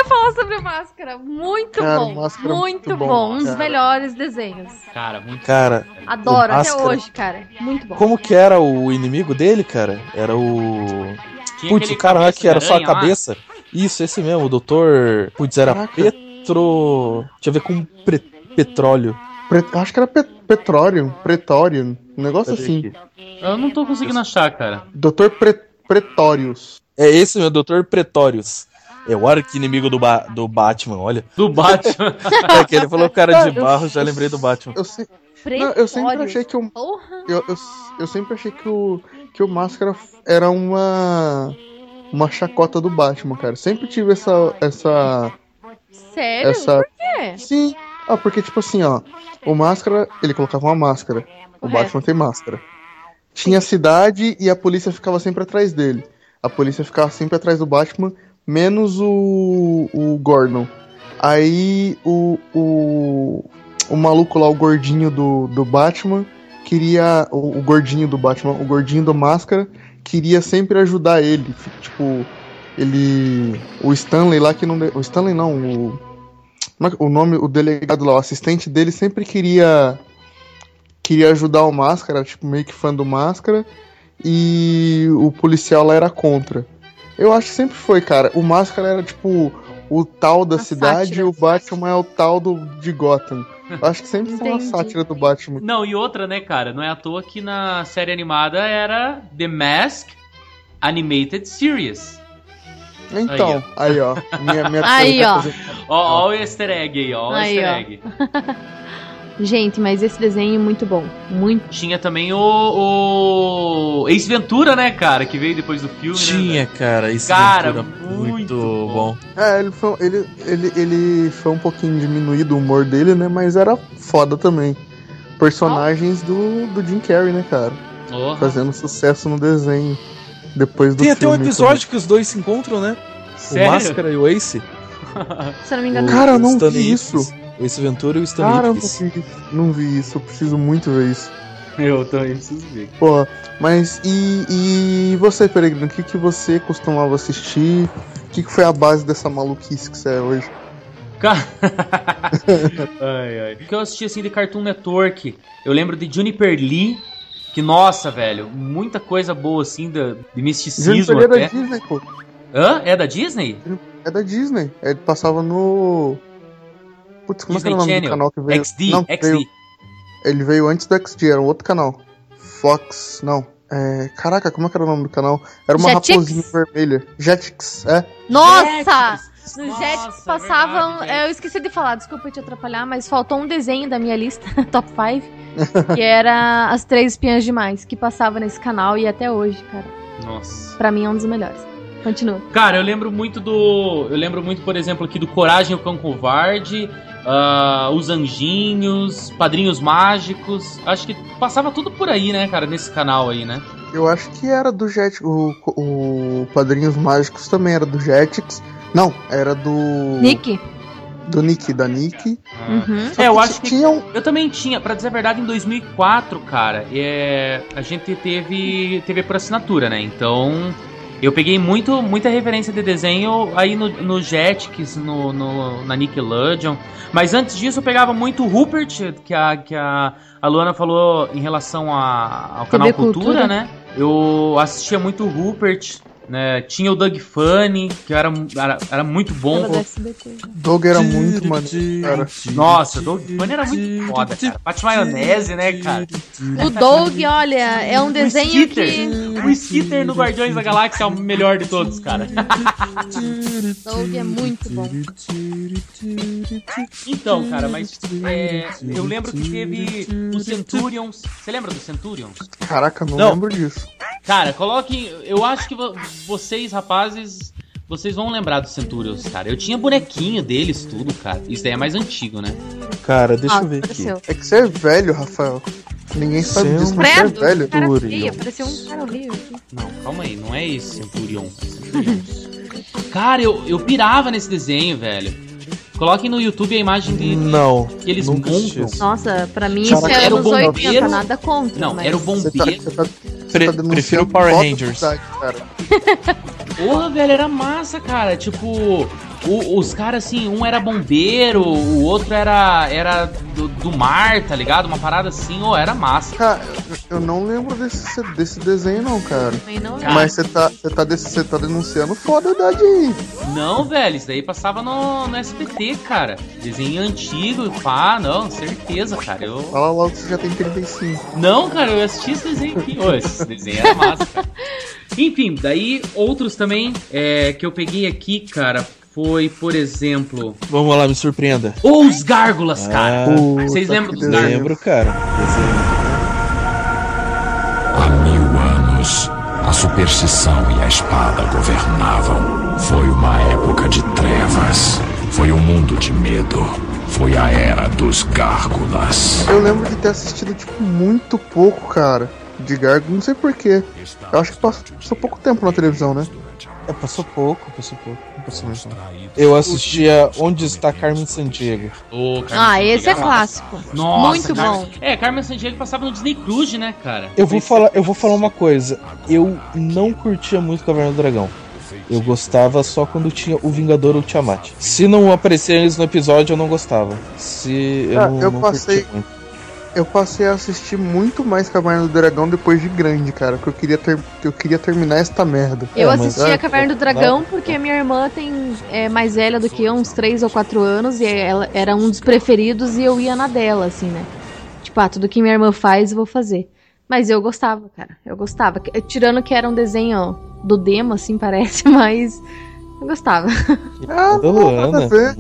Falar sobre a máscara. Muito Cara, bom. Máscara é muito, muito bom. bom, Um dos melhores desenhos. Cara, muito. Cara, Adoro, O até hoje, cara. Muito bom. como que era o inimigo dele, cara? Era o. Putz, o cara lá que era só a lá. cabeça. Isso, esse mesmo, o doutor. Putz, era Caraca. Petro. Tinha a ver com pre- petróleo. Pre- acho que era pet Petróleo, Pretório, um negócio assim. Eu não tô conseguindo achar, cara. Doutor Pre Pretórios. É esse meu, doutor Pretórios. É o arqui-inimigo do, ba do Batman, olha. Do Batman. É que ele falou cara de barro, já lembrei do Batman. Eu, se- não, eu sempre achei que o eu, eu, eu sempre achei que o que o Máscara era uma uma chacota do Batman, cara. Sempre tive essa essa Sério? essa Por quê? Sim. Ah, porque tipo assim, ó, o Máscara, ele colocava uma máscara. O Correto. Batman tem máscara. Tinha a cidade e a polícia ficava sempre atrás dele. A polícia ficava sempre atrás do Batman, menos o, o Gordon. Aí o, o, o maluco lá, o gordinho do, do Batman, queria. O, o gordinho do Batman, o gordinho do Máscara, queria sempre ajudar ele. Tipo, ele. O Stanley lá que não. O Stanley não, o. é O nome, o delegado lá, o assistente dele sempre queria. Queria ajudar o Máscara, tipo, meio que fã do Máscara. E o policial lá era contra. Eu acho que sempre foi, cara. O Máscara era tipo o tal da A cidade sátira. e o Batman é o tal do, de Gotham. Eu acho que sempre foi uma sátira do Batman. Não, e outra, né, cara? Não é à toa que na série animada era The Mask Animated Series. Então, aí, ó. Minha, minha Aí, ó. Ó, ó o easter egg aí, ó. o Aí, easter ó. egg. Gente, mas esse desenho é muito bom. Muito. Tinha também o, o Ace Ventura, né, cara? Que veio depois do filme, né? Tinha, cara, isso Cara, Ventura, muito bom. bom. É, ele foi, ele, ele, ele foi um pouquinho diminuído o humor dele, né? Mas era foda também. Personagens do, do Jim Carrey, né, cara? Porra. Fazendo sucesso no desenho. Depois do Tem até um filme episódio que os dois se encontram, né? Sério? O Máscara e o Ace. Se eu não me engano. Cara, eu não Stan vi isso. Ace Ventura e o Stan Cara, eu não não vi isso. Eu preciso muito ver isso. Eu também preciso ver. Pô, mas e, e você, Peregrino? O que, que você costumava assistir? O que, que foi a base dessa maluquice que você é hoje? Cara. ai, ai. O que eu assisti assim de Cartoon Network, eu lembro de Juniper Lee. Que, nossa, velho, muita coisa boa assim de, de misticismo Juniper é da até. Disney, pô. Hã? É da Disney? É da Disney. Ele passava no. Putz, como é que era o nome Channel. do canal que veio? XD, não, XD. veio- Ele veio antes do XD, era um outro canal. Fox, não. É, caraca, como é que era o nome do canal? Era uma Jetix? raposinha vermelha. Jetix, é. Nossa! No Nossa, Jetix é passavam. verdade, eu esqueci de falar, desculpa te atrapalhar, mas faltou um desenho da minha lista, top 5, que era As Três Espiãs Demais, que passava nesse canal e até hoje, cara. Nossa. Pra mim é um dos melhores. Continua. Cara, eu lembro muito do. Eu lembro muito, por exemplo, aqui do Coragem e o Cão Covarde, ah, Os Anjinhos, Padrinhos Mágicos. Acho que passava tudo por aí, né, cara, nesse canal aí, né? Eu acho que era do Jetix. O, o Padrinhos Mágicos também era do Jetix. Não, era do. Nick? Do Nick, da Nick. Ah. Uhum. É, eu acho que tinha um- eu também tinha, pra dizer a verdade, em 2004, cara, é, a gente teve TV por assinatura, né? Então, eu peguei muito, muita referência de desenho aí no, no Jetix, no, no- na Nickelodeon. Mas antes disso, eu pegava muito o Rupert, que a, que a, a Luana falou em relação a- ao canal Cultura, Cultura. né? Eu assistia muito o Rupert, né? Tinha o Doug Funny, que era, era, era muito bom. Era do SBT. Doug era muito maneiro. Nossa, o Doug Funny era muito foda, cara. Bate maionese, né, cara? O Doug, olha, é um desenho Skitter. que. O Skitter no Guardiões da Galáxia é o melhor de todos, cara. Doug é muito bom. Então, cara, mas é, eu lembro que teve o Centurions. Você lembra do Centurions? Caraca, não, Não. lembro disso. Cara, coloquem. Eu acho que vocês, rapazes, vocês vão lembrar do Centurions, cara. Eu tinha bonequinho deles, tudo, cara. Isso daí é mais antigo, né? Cara, deixa Ah, eu ver aqui. apareceu. É que você é velho, Rafael. Ninguém sabe Seu disso, mas você é velho. cara parecia um cara horrível. aqui. Não, calma aí, não é esse Centurion. é Centurions. Cara, eu, eu pirava nesse desenho, velho. Coloquem no YouTube a imagem de. Não. que eles montam. isso. Nossa, pra mim Caraca, isso é era o anos bombeiro? 80, nada contra. Não, mas... era o Você tá, bombeiro. você tá, você Pre- tá prefiro Power Rangers. Porra, velho, era massa, cara. Tipo, o- os caras assim, um era bombeiro, o outro era era do, do mar, tá ligado? Uma parada assim, ô, era massa. Cara, eu não lembro desse, desse desenho, não, cara. Também não. Mas você tá, você tá, desse- tá denunciando foda a idade aí. Não, velho, isso daí passava no, no SBT, cara. Desenho antigo, pá, não, certeza, cara. Eu. Fala logo que você já tem 35. Não, cara, eu assisti esse desenho aqui. Ô, esse desenho era massa, cara. Enfim, daí outros também é, que eu peguei aqui, cara, foi, por exemplo, Vamos lá, me surpreenda. Os Gárgulas, cara. Ah, Vocês lembram dos. Gárgulas? lembro, cara. Há mil anos, a superstição e a espada governavam. Foi uma época de trevas. Foi um mundo de medo. Foi a era dos gárgulas. Eu lembro de ter assistido, tipo, muito pouco, cara. De Gargo, não sei porquê. Eu acho que passou, passou pouco tempo na televisão, né? É, passou pouco, passou pouco. Mesmo. Eu assistia Onde está Carmen Sandiego. Carmen Ah, Sandiego esse é massa. clássico. Nossa, Muito Carmen- bom. É, Carmen Sandiego passava no Disney Cruise, né, cara? Eu vou falar, eu vou falar uma coisa. Eu não curtia muito Caverna do Dragão. Eu gostava só quando tinha o Vingador ou o Tiamat. Se não aparecer eles no episódio, eu não gostava. Se eu Ah, não, eu não passei- curtia muito. Eu passei a assistir muito mais Caverna do Dragão depois de grande, cara. Que eu queria, ter, eu queria terminar esta merda. Eu É, mas- assisti é, a Caverna do não. Dragão porque a minha irmã tem é mais velha do que eu, uns 3 ou 4 anos, e ela era um dos preferidos e eu ia na dela, assim, né? Tipo, ah, tudo que minha irmã faz, eu vou fazer. Mas eu gostava, cara. Eu gostava. Tirando que era um desenho do demo, assim, parece, mas eu gostava. Ah, Da não, nada a Luana.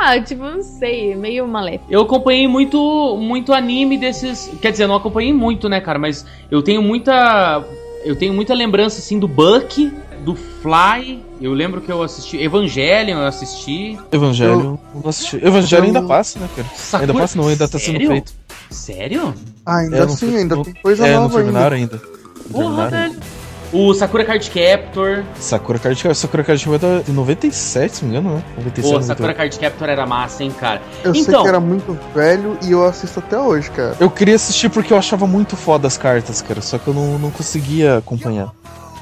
Ah, tipo, não sei, meio maléfico. Eu acompanhei muito, muito anime desses. Quer dizer, eu não acompanhei muito, né, cara? Mas eu tenho muita. Eu tenho muita lembrança, assim, do Buck, do Fly. Eu lembro que eu assisti. Evangelion, eu assisti. Evangelho, eu não assisti. Evangelho eu- ainda passa, né, cara? Sakura- Ainda passa não, ainda tá sendo Sério? feito. Sério? Ah, ainda É, não foi- ainda não- tem coisa é, não nova ainda. terminaram ainda. Não Porra, ainda. velho. O Sakura Card Captor. Sakura Card Captor. Sakura Card Captor é de 97, se não me engano, né? 97, Pô, Sakura 98. Card Captor era massa, hein, cara. Eu sei então, que era muito velho e eu assisto até hoje, cara. Eu queria assistir porque eu achava muito foda as cartas, cara. Só que eu não, não conseguia acompanhar.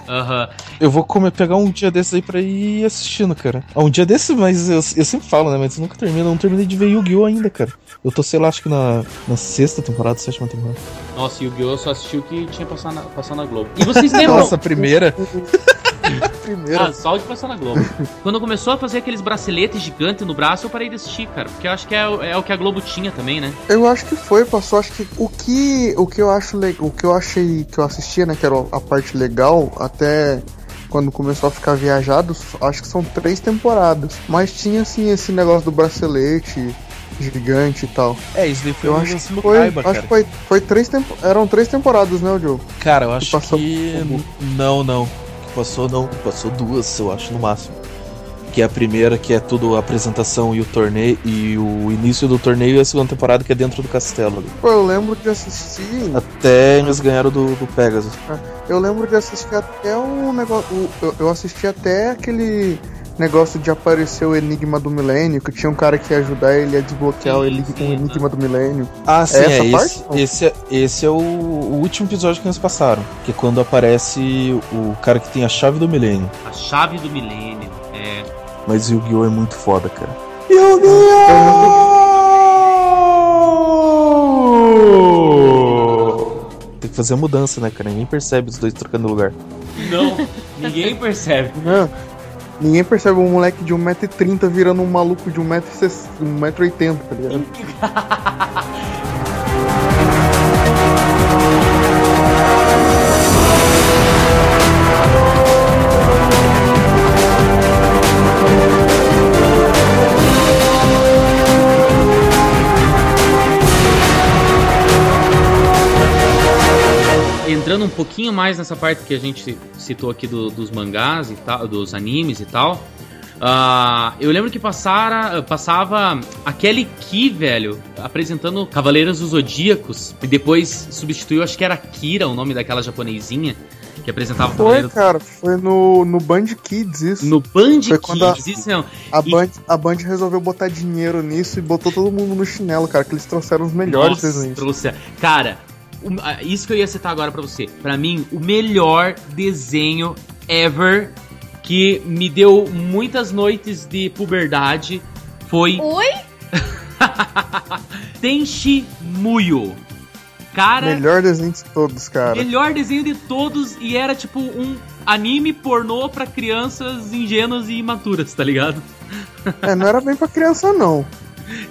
Aham. Eu vou comer, pegar um dia desses aí pra ir assistindo, cara. Ah, um dia desses, mas eu, eu sempre falo, né? Mas eu nunca termino. Eu não terminei de ver Yu-Gi-Oh! ainda, cara. Eu tô, sei lá, acho que na, na sexta temporada, sétima temporada. Nossa, Yu-Gi-Oh! só assistiu o que tinha passado na, passado na Globo. E vocês lembram? Nossa, a primeira. Primeiro. Ah, só o de passar na Globo. Quando começou a fazer aqueles braceletes gigantes no braço, eu parei de assistir, cara. Porque eu acho que é, o- é o que a Globo tinha também, né? Eu acho que foi, passou. Acho que o que o que eu acho o que eu achei que eu assistia, né, que era a parte legal, até quando começou a ficar viajado, acho que são três temporadas. Mas tinha assim esse negócio do bracelete gigante e tal. É, isso daí foi Eu um acho que foi, Kaiba, acho cara. que foi, foi três tempo, eram três temporadas, né, o Joe? Cara, eu acho passou que. como? Não, não. Passou não. Passou duas, eu acho, no máximo. Que é a primeira, que é tudo a apresentação e o torneio. E o início do torneio e a segunda temporada, que é dentro do castelo. ali. Pô, eu lembro de assistir. Até eles ganharam do, do Pegasus. Eu lembro de assistir até um negócio. o- Eu, eu assisti até aquele negócio de aparecer o Enigma do Milênio, que tinha um cara que ia ajudar ele a desbloquear o, Enig- o Enigma do Milênio. Ah, sim, É é, essa esse, parte? Não. esse, é, esse é o, o último episódio que eles passaram. Que é quando aparece o cara que tem a chave do milênio. A chave do milênio. É. Mas Yu-Gi-Oh! é muito foda, cara. Yu-Gi-Oh! Tem que fazer a mudança, né, cara? Ninguém percebe os dois trocando lugar. Não, ninguém percebe. Não. Ninguém percebe um moleque de 1,30m virando um maluco de 1,80m, tá ligado? Entrando um pouquinho mais nessa parte que a gente citou aqui do- dos mangás e tal, dos animes e tal. ah, eu lembro que passara, passava a Kelly Key, velho, apresentando Cavaleiros dos Zodíacos. E depois substituiu, acho que era Kira, o nome daquela japonesinha que apresentava Foi, Cavaleiros. cara, foi no, no Band Kids isso. No Band Foi quando a- Kids, isso não. A E- Band, a Band resolveu botar dinheiro nisso e botou todo mundo no chinelo, cara, que eles trouxeram os melhores Nossa, desenhos. trouxe- Cara, isso que eu ia citar agora pra você. Pra mim, o melhor desenho ever que me deu muitas noites de puberdade foi Oi? Tenchi Muyo. Cara, Melhor desenho de todos, cara. melhor desenho de todos e era tipo um anime pornô pra crianças ingênuas e imaturas, tá ligado? É, não era bem pra criança, não.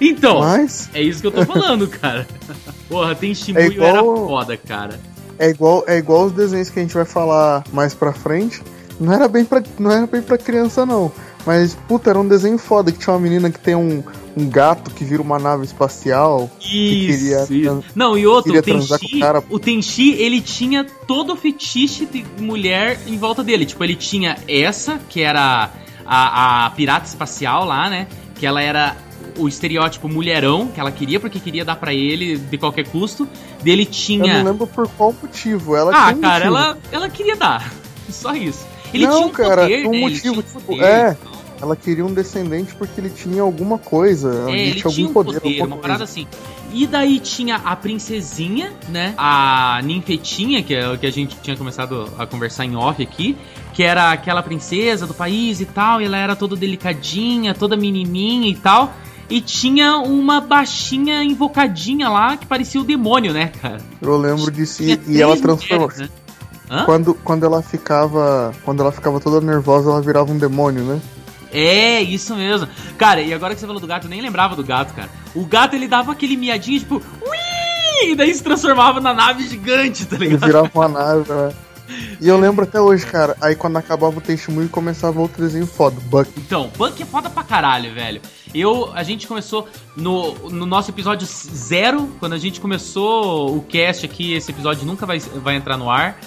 Então, Mas é isso que eu tô falando, cara. Porra, Tenchi É Muyo igual- era foda, cara. é igual, é igual os desenhos que a gente vai falar mais pra frente. Não era bem pra, não era bem pra criança, não. Mas, puta, era um desenho foda que tinha uma menina que tem um, um gato que vira uma nave espacial. que Isso, queria isso. Não, e outro, o Tenchi, o cara. o Tenchi, ele tinha todo o fetiche de mulher em volta dele. Tipo, ele tinha essa, que era a, a pirata espacial lá, né? Que ela era o estereótipo mulherão, que ela queria porque queria dar pra ele de qualquer custo. Dele Eu não tinha... lembro por qual motivo. Ela Ah, tinha um cara, ela, ela queria dar. Só isso. Ele não, tinha um cara, poder, um né? Motivo, tinha um tipo, poder. é. Ela queria um descendente porque ele tinha alguma coisa. É, ele ele tinha tinha algum um poder, poder, uma parada assim. E daí tinha a princesinha, né? A ninfetinha, que é o que a gente tinha começado a conversar em off aqui, que era aquela princesa do país e tal, e ela era toda delicadinha, toda menininha e tal. E tinha uma baixinha invocadinha lá que parecia o demônio, né, cara? Eu lembro disso. E, e ela transformou. mulheres, né? Quando, quando ela ficava. Quando ela ficava toda nervosa, ela virava um demônio, né? É, isso mesmo. Cara, e agora que você falou do gato, eu nem lembrava do gato, cara. O gato, ele dava aquele miadinho, tipo, ui! E daí se transformava na nave gigante, tá Ele ligado? virava uma nave, né? E eu lembro até hoje, cara. Aí quando acabava o Tenshimu começava outro desenho foda, Buck. Então, Buck é foda pra caralho, velho. Eu, a gente começou no, no nosso episódio zero, quando a gente começou o cast aqui, esse episódio nunca vai, vai entrar no ar.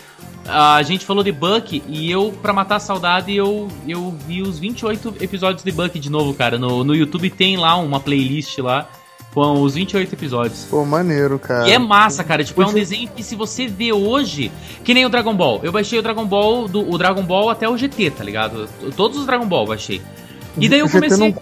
A gente falou de Buck e eu, pra matar a saudade, eu, eu vi os 28 episódios de Buck de novo, cara. No, no YouTube tem lá uma playlist lá Com os 28 episódios. Pô, maneiro, cara. E é massa, cara. Tipo, é um desenho que se você vê hoje, que nem o Dragon Ball. Eu baixei o Dragon Ball, do, o Dragon Ball até o GT, tá ligado? Todos os Dragon Ball eu baixei. E daí eu comecei.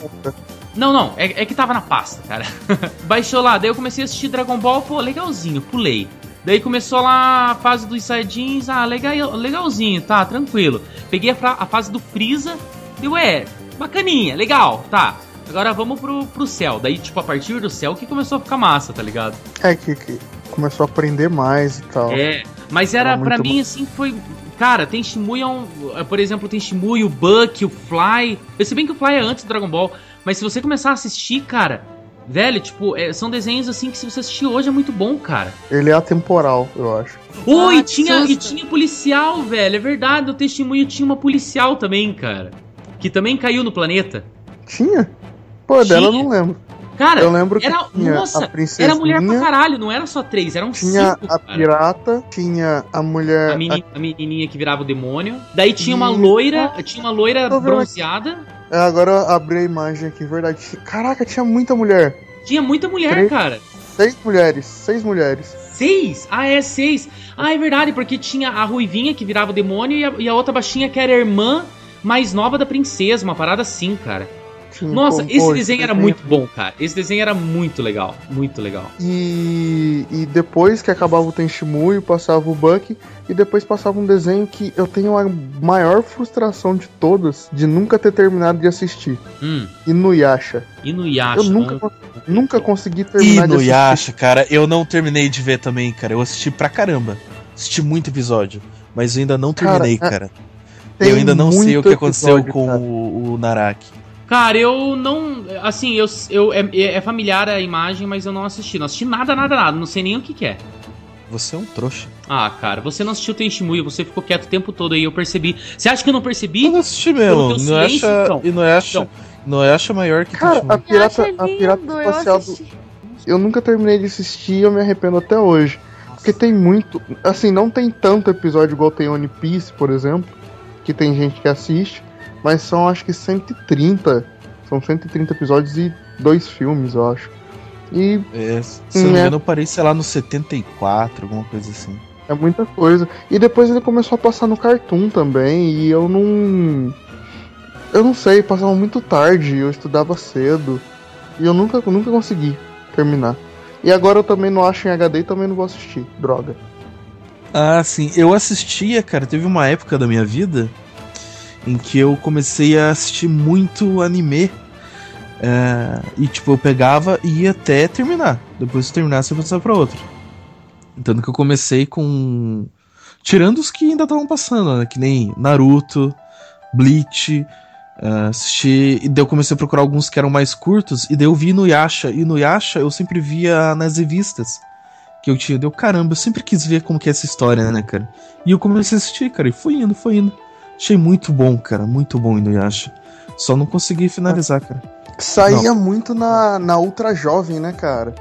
Não. Não, é, é que tava na pasta, cara. Baixou lá, daí eu comecei a assistir Dragon Ball, pô, legalzinho, pulei. Daí começou lá a fase dos Saiyajins, ah, legal, legalzinho, tá, tranquilo. Peguei a, a fase do Freeza, deu, é, bacaninha, legal, tá. Agora vamos pro, pro céu. Daí, tipo, a partir do céu que começou a ficar massa, tá ligado? É que, que começou a aprender mais e tal. É, mas era, Era pra muito mim, assim, foi. Cara, tem Shimuya, é um, por exemplo, tem Shimuya, o Buck, o Fly. Eu sei bem que o Fly é antes do Dragon Ball, mas se você começar a assistir, cara, velho, tipo, é, são desenhos assim que se você assistir hoje é muito bom, cara. Ele é atemporal, eu acho. Oh, Ah, e tinha, e tinha policial, velho, é verdade, o Testemunho tinha uma policial também, cara. Que também caiu no planeta. Tinha? Pô, dela eu Tinha. não lembro. Cara, Eu lembro que era, tinha nossa, a princesinha, era mulher pra caralho, não era só três, eram Tinha cinco, a cara. pirata, tinha a mulher. A, meni- a menininha que virava o demônio. Daí tinha uma loira, tinha uma loira bronzeada. É, agora eu abri a imagem aqui, verdade. Caraca, tinha muita mulher. Tinha muita mulher, Três. cara. Seis mulheres, seis mulheres. Seis? Ah, é, seis. Ah, é verdade, porque tinha a ruivinha que virava o demônio e a, e a outra baixinha que era a irmã mais nova da princesa, uma parada assim, cara. Tinha, Nossa, esse desenho era muito bom, cara. Esse desenho era muito legal, muito legal. E, e depois que acabava o Tenshimuyo, passava o Buck, e depois passava um desenho que eu tenho a maior frustração de todas de nunca ter terminado de assistir. Hum, Inuyasha. Inuyasha. Eu nunca, hum. con- nunca consegui terminar E de no assistir. Yasha, cara, eu não terminei de ver também, cara. Eu assisti pra caramba. Assisti muito episódio. Mas eu ainda não terminei, Cara, cara. Tem eu ainda não sei o que aconteceu episódio, com cara. o, o Naraki. Cara, eu não. Assim, eu, eu é, é familiar a imagem, mas eu não assisti. Não assisti nada, nada, nada. Não sei nem o que, que é. Você é um trouxa. Ah, cara, você não assistiu Tenshimuyo, você ficou quieto o tempo todo aí, eu percebi. Você acha que eu não percebi? Eu não assisti mesmo. Não silêncio, acha, então. e não acha, Então. não acha maior que Cara, a pirata, Eu a pirata lindo, eu espacial do, eu nunca terminei de assistir e eu me arrependo até hoje. Porque tem muito. Assim, não tem tanto episódio igual tem One Piece, por exemplo, que tem gente que assiste, mas são acho que 130. São 130 episódios e dois filmes, eu acho. E É, se eu não me É. engano, eu parei, sei lá, no 74, alguma coisa assim. é muita coisa. E depois ele começou a passar no Cartoon também, e eu não. Eu não sei, passava muito tarde, eu estudava cedo. E eu nunca, nunca consegui terminar. E agora eu também não acho em HD e também não vou assistir. Droga. Ah, sim. Eu assistia, cara, teve uma época da minha vida em que eu comecei a assistir muito anime. É, e tipo, eu pegava e ia até terminar. Depois que terminasse, eu passava pra outro. Tanto que eu comecei com. Tirando os que ainda estavam passando, né? Que nem Naruto, Bleach. é, assisti. E daí eu comecei a procurar alguns que eram mais curtos. E daí eu vi no Yasha. E no Yasha eu sempre via nas revistas que eu tinha. Deu caramba, eu sempre quis ver como que é essa história, né, cara? E eu comecei a assistir, cara, e foi indo, foi indo. Achei muito bom, cara, muito bom Inuyasha. Só não consegui finalizar, cara. Saía muito na, na Ultra Jovem, né, cara?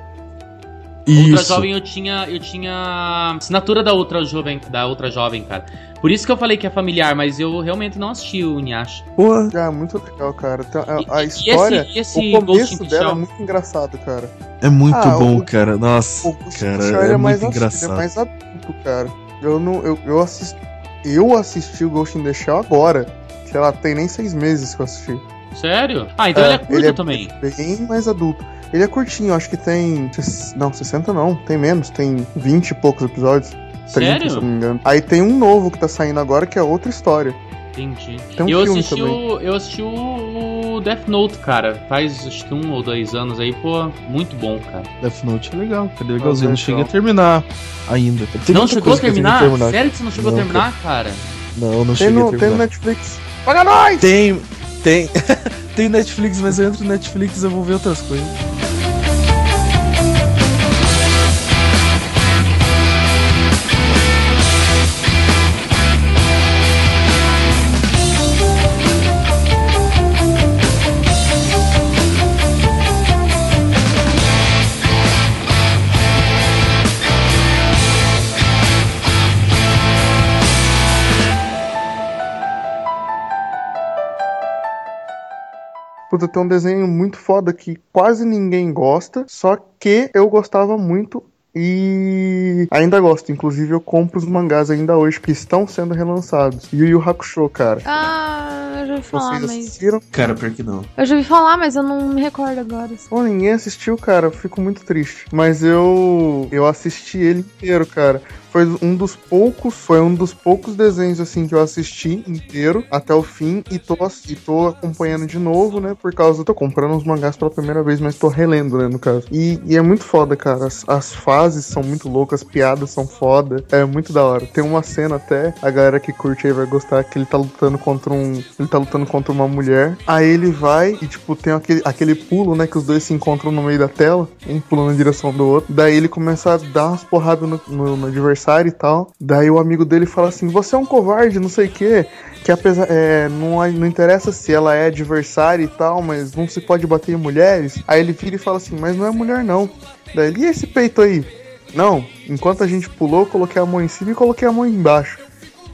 Isso. jovem eu tinha. Eu tinha. Assinatura da outra jovem, da outra jovem, cara. Por isso que eu falei que é familiar, mas eu realmente não assisti o Inuyasha. Porra, É, muito legal, cara. A, E- a e história, esse- esse o começo dela é muito engraçado, cara. é muito Ah, bom, o- cara. Nossa, O cara, é, é mais muito assim, ele engraçado. é mais adulto, cara. Eu não, eu, eu assisti, eu assisti o Ghost in the Shell agora. Sei lá, tem nem seis meses que eu assisti. Sério? Ah, então É, ele é curto ele é- também. Bem mais adulto. Ele é curtinho, acho que tem. Não, 60 não, tem menos, tem 20 e poucos episódios. 30, se eu Sério? não me engano. Aí tem um novo que tá saindo agora que é outra história. Entendi. Tem um eu, filme assisti também. o, eu assisti o, o Death Note, cara. Faz acho que um ou dois anos aí, pô, muito bom, cara. Death Note é legal, cara, é legalzinho. Não cheguei a terminar ainda. Tem não chegou a que terminar? Sério que você não chegou Não, a terminar, cara? Não, não Tem cheguei a no, tem no terminar. Netflix. Paga nós! Tem, tem, tem Netflix, mas eu entro no Netflix e eu vou ver outras coisas. Puta, tem um desenho muito foda que quase ninguém gosta, só que eu gostava muito e ainda gosto. Inclusive, eu compro os mangás ainda hoje que estão sendo relançados. Yu Yu Hakusho, cara. Ah, eu já ouvi falar, Vocês mas. assistiram? Cara, por que não? Eu já ouvi falar, mas eu não me recordo agora. Pô, ninguém assistiu, cara. Eu fico muito triste. Mas eu eu assisti ele inteiro, cara. Foi um dos poucos, foi um dos poucos desenhos assim que eu assisti inteiro até o fim e tô, e tô acompanhando de novo, né? Por causa tô comprando os mangás pela primeira vez, mas tô relendo, né, no caso. E, e é muito foda, cara. As, as fases são muito loucas, as piadas são foda. É muito da hora. Tem uma cena até, a galera que curte aí vai gostar, que ele tá lutando contra um. Ele tá lutando contra uma mulher. Aí ele vai e, tipo, tem aquele, aquele pulo, né? Que os dois se encontram no meio da tela, um pulando na direção do outro. Daí ele começa a dar umas porradas no, no- no adversário e tal. Daí o amigo dele fala assim: Você é um covarde, não sei o quê. Que apesar. É, não, não interessa se ela é adversária e tal, mas não se pode bater em mulheres. Aí ele vira e fala assim: Mas não é mulher, não. Daí ele, e esse peito aí? Não, enquanto a gente pulou, coloquei a mão em cima e coloquei a mão embaixo.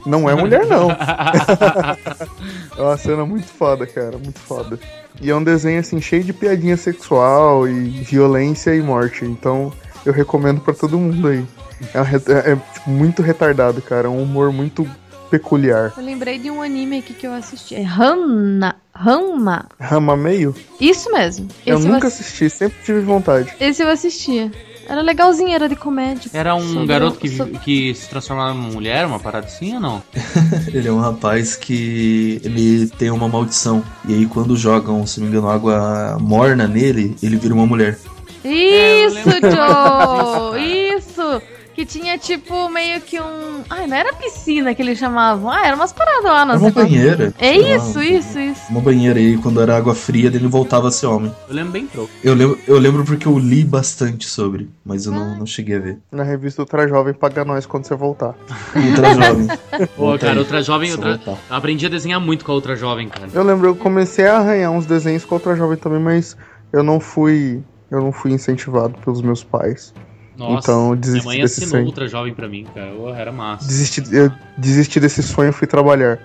Não é mulher, não. é uma cena muito foda, cara, muito foda. E é um desenho, assim, cheio de piadinha sexual e violência e morte. Então, eu recomendo pra todo mundo aí. É, re- é, é, tipo, muito retardado, cara. É um humor muito peculiar. Eu lembrei de um anime aqui que eu assisti. É Hanna. Hanma. Rama meio? Isso mesmo. Eu Esse nunca assi- assisti, sempre tive vontade. Esse eu assistia. Era legalzinho, era de comédia. Era um Sobre- garoto que, sobre- que se transformava numa mulher, uma parada assim ou não? Ele é um rapaz que ele tem uma maldição. E aí quando jogam, se não me engano, água morna nele, ele vira uma mulher. Isso, Joe! Isso! Que tinha tipo meio que um. Ai, não era piscina que eles chamavam. Ah, era umas paradas lá, não Era uma banheira. É isso, isso, isso. Uma banheira aí, quando era água fria, ele voltava a ser homem. Eu lembro bem pouco. Eu lembro, eu lembro porque eu li bastante sobre, mas eu não, não cheguei a ver. Na revista Ultra Jovem, paga nós quando você voltar. Ultra Jovem. Pô, Volta cara, outra jovem, voltar. eu aprendi a desenhar muito com a outra jovem, cara. Eu lembro, eu comecei a arranhar uns desenhos com Ultra Jovem também, mas eu não fui. Eu não fui incentivado pelos meus pais. Nossa, então eu minha desisti mãe desse assinou sonho. ultra jovem pra mim, cara. Oh, era massa. Desisti, eu desisti desse sonho e fui trabalhar.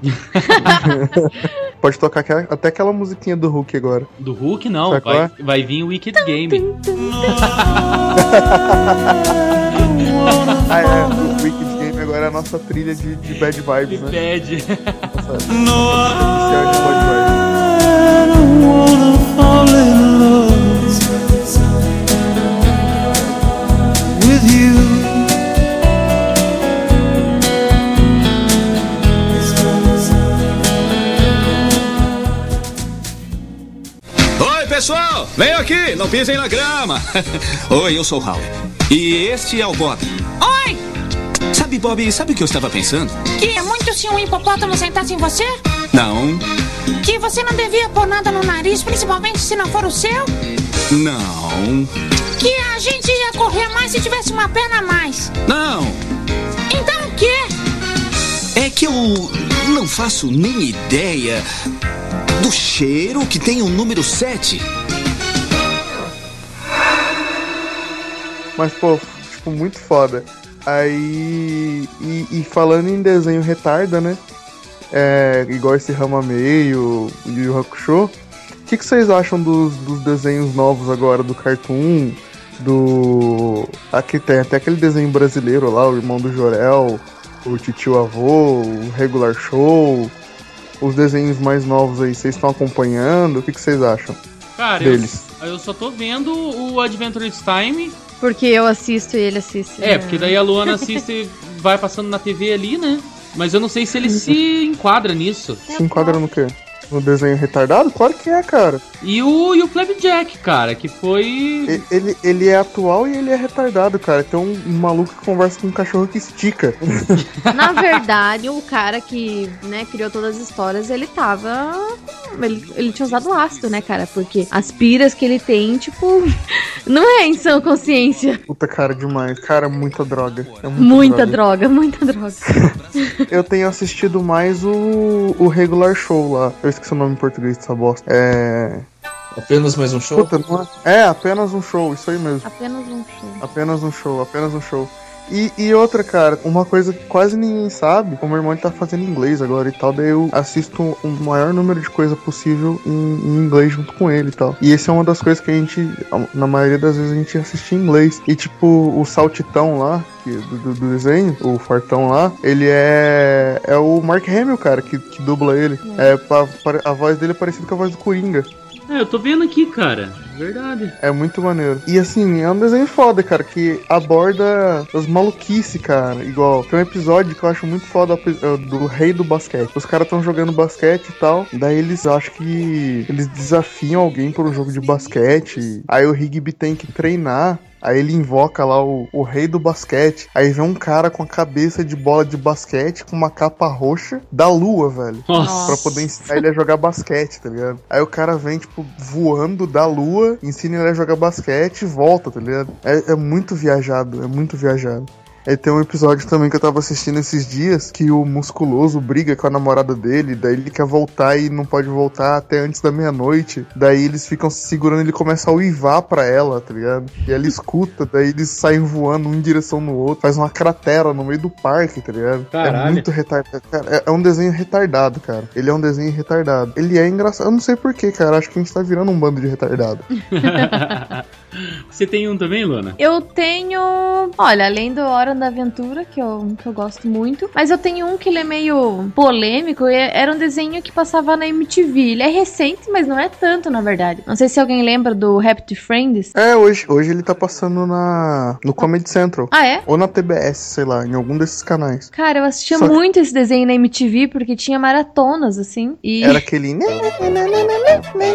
Pode tocar aquela- até aquela musiquinha do Hulk agora. Do Hulk, não. Sabe Vai, é? vai vir o Wicked Game. Ah, é. O Wicked Game agora é a nossa trilha de, de bad vibes, né? Bad. Nossa, de bad vibes. Venham aqui, não pisem na grama. Oi, eu sou o Hal. E este é o Bob. Oi! Sabe, Bob, sabe o que eu estava pensando? Que é muito se um hipopótamo sentasse em você? Não, Que você não devia pôr nada no nariz, principalmente se não for o seu? não, Que a gente ia correr mais se tivesse uma perna a mais. não. Então o quê? É que eu não faço nem ideia do cheiro que tem o número 7. Mas, pô, tipo, muito foda. Aí. E, e falando em desenho retarda, né? É, igual esse Rama Meio, Yu Yu Hakusho. O que, que vocês acham dos, dos desenhos novos agora do Cartoon? Do. Aqui tem até aquele desenho brasileiro lá, o irmão do Jorel, o Titio Avô, o Regular Show. Os desenhos mais novos aí, vocês estão acompanhando? O que, que vocês acham? Cara, eu, deles? eu só tô vendo o Adventures Time. Porque eu assisto e ele assiste. É, né? porque daí a Luana assiste, vai passando na TV ali, né? Mas eu não sei se ele se enquadra nisso. Se enquadra no quê? No desenho retardado? Claro que é, cara. E o, e o Flapjack, cara, que foi. Ele, ele é atual e ele é retardado, cara. Tem um, um maluco que conversa com um cachorro que estica. Na verdade, o cara que, né, criou todas as histórias, ele tava. Ele, ele tinha usado ácido, né, cara? Porque as piras que ele tem, tipo. Não é em sã consciência. Puta cara, demais. Cara, muita droga. É muita, Muita droga. droga, muita droga. Eu tenho assistido mais o, o regular show lá. Eu esqueci o nome em português dessa bosta. É. Apenas mais um show? Puta, não é... é, apenas um show, isso aí mesmo. Apenas um show. Apenas um show, apenas um show. E, e outra, cara, uma coisa que quase ninguém sabe, o meu irmão ele tá fazendo inglês agora e tal, daí eu assisto o maior número de coisa possível em, em inglês junto com ele e tal. E essa é uma das coisas que a gente, na maioria das vezes, a gente assiste em inglês. E tipo, o Saltitão lá, do, do- do desenho, o Fortão lá, ele é. É o Mark Hamill, cara, que, que dubla ele. É, pa- pare- a voz dele é parecida com a voz do Coringa. É, eu tô vendo aqui, cara. Verdade. É muito maneiro. E assim, é um desenho foda, cara, que aborda as maluquices, cara. Igual, tem um episódio que eu acho muito foda é do rei do basquete. Os caras estão jogando basquete e tal. Daí eles acham que eles desafiam alguém por um jogo de basquete. Aí o Rigby tem que treinar. Aí ele invoca lá o, o rei do basquete. Aí vem um cara com a cabeça de bola de basquete com uma capa roxa da lua, velho. Nossa. Pra poder ensinar ele a jogar basquete, tá ligado? Aí o cara vem, tipo, voando da lua, ensina ele a jogar basquete e volta, tá ligado? É, é muito viajado, é muito viajado. Aí tem um episódio também que eu tava assistindo esses dias que o musculoso briga com a namorada dele, daí ele quer voltar e não pode voltar até antes da meia-noite. Daí eles ficam se segurando e ele começa a uivar pra ela, tá ligado? E ela escuta, daí eles saem voando um em direção no outro, faz uma cratera no meio do parque, tá ligado? É Caralho. muito retardado. Cara, é, é um desenho retardado, cara. Ele é um desenho retardado. Ele é engraçado. Eu não sei porquê, cara. Acho que a gente tá virando um bando de retardado. Você tem um também, Luana? Eu tenho. Olha, além do Hora da Aventura, que eu, que eu gosto muito. Mas eu tenho um que ele é meio polêmico. e Era um desenho que passava na MTV. Ele é recente, mas não é tanto, na verdade. Não sei se alguém lembra do Happy Friends. É, hoje, hoje ele tá passando na no Comedy Central. Ah, é? Ou na TBS, sei lá, em algum desses canais. Cara, eu assistia Só que- muito esse desenho na MTV porque tinha maratonas, assim. E. Era aquele.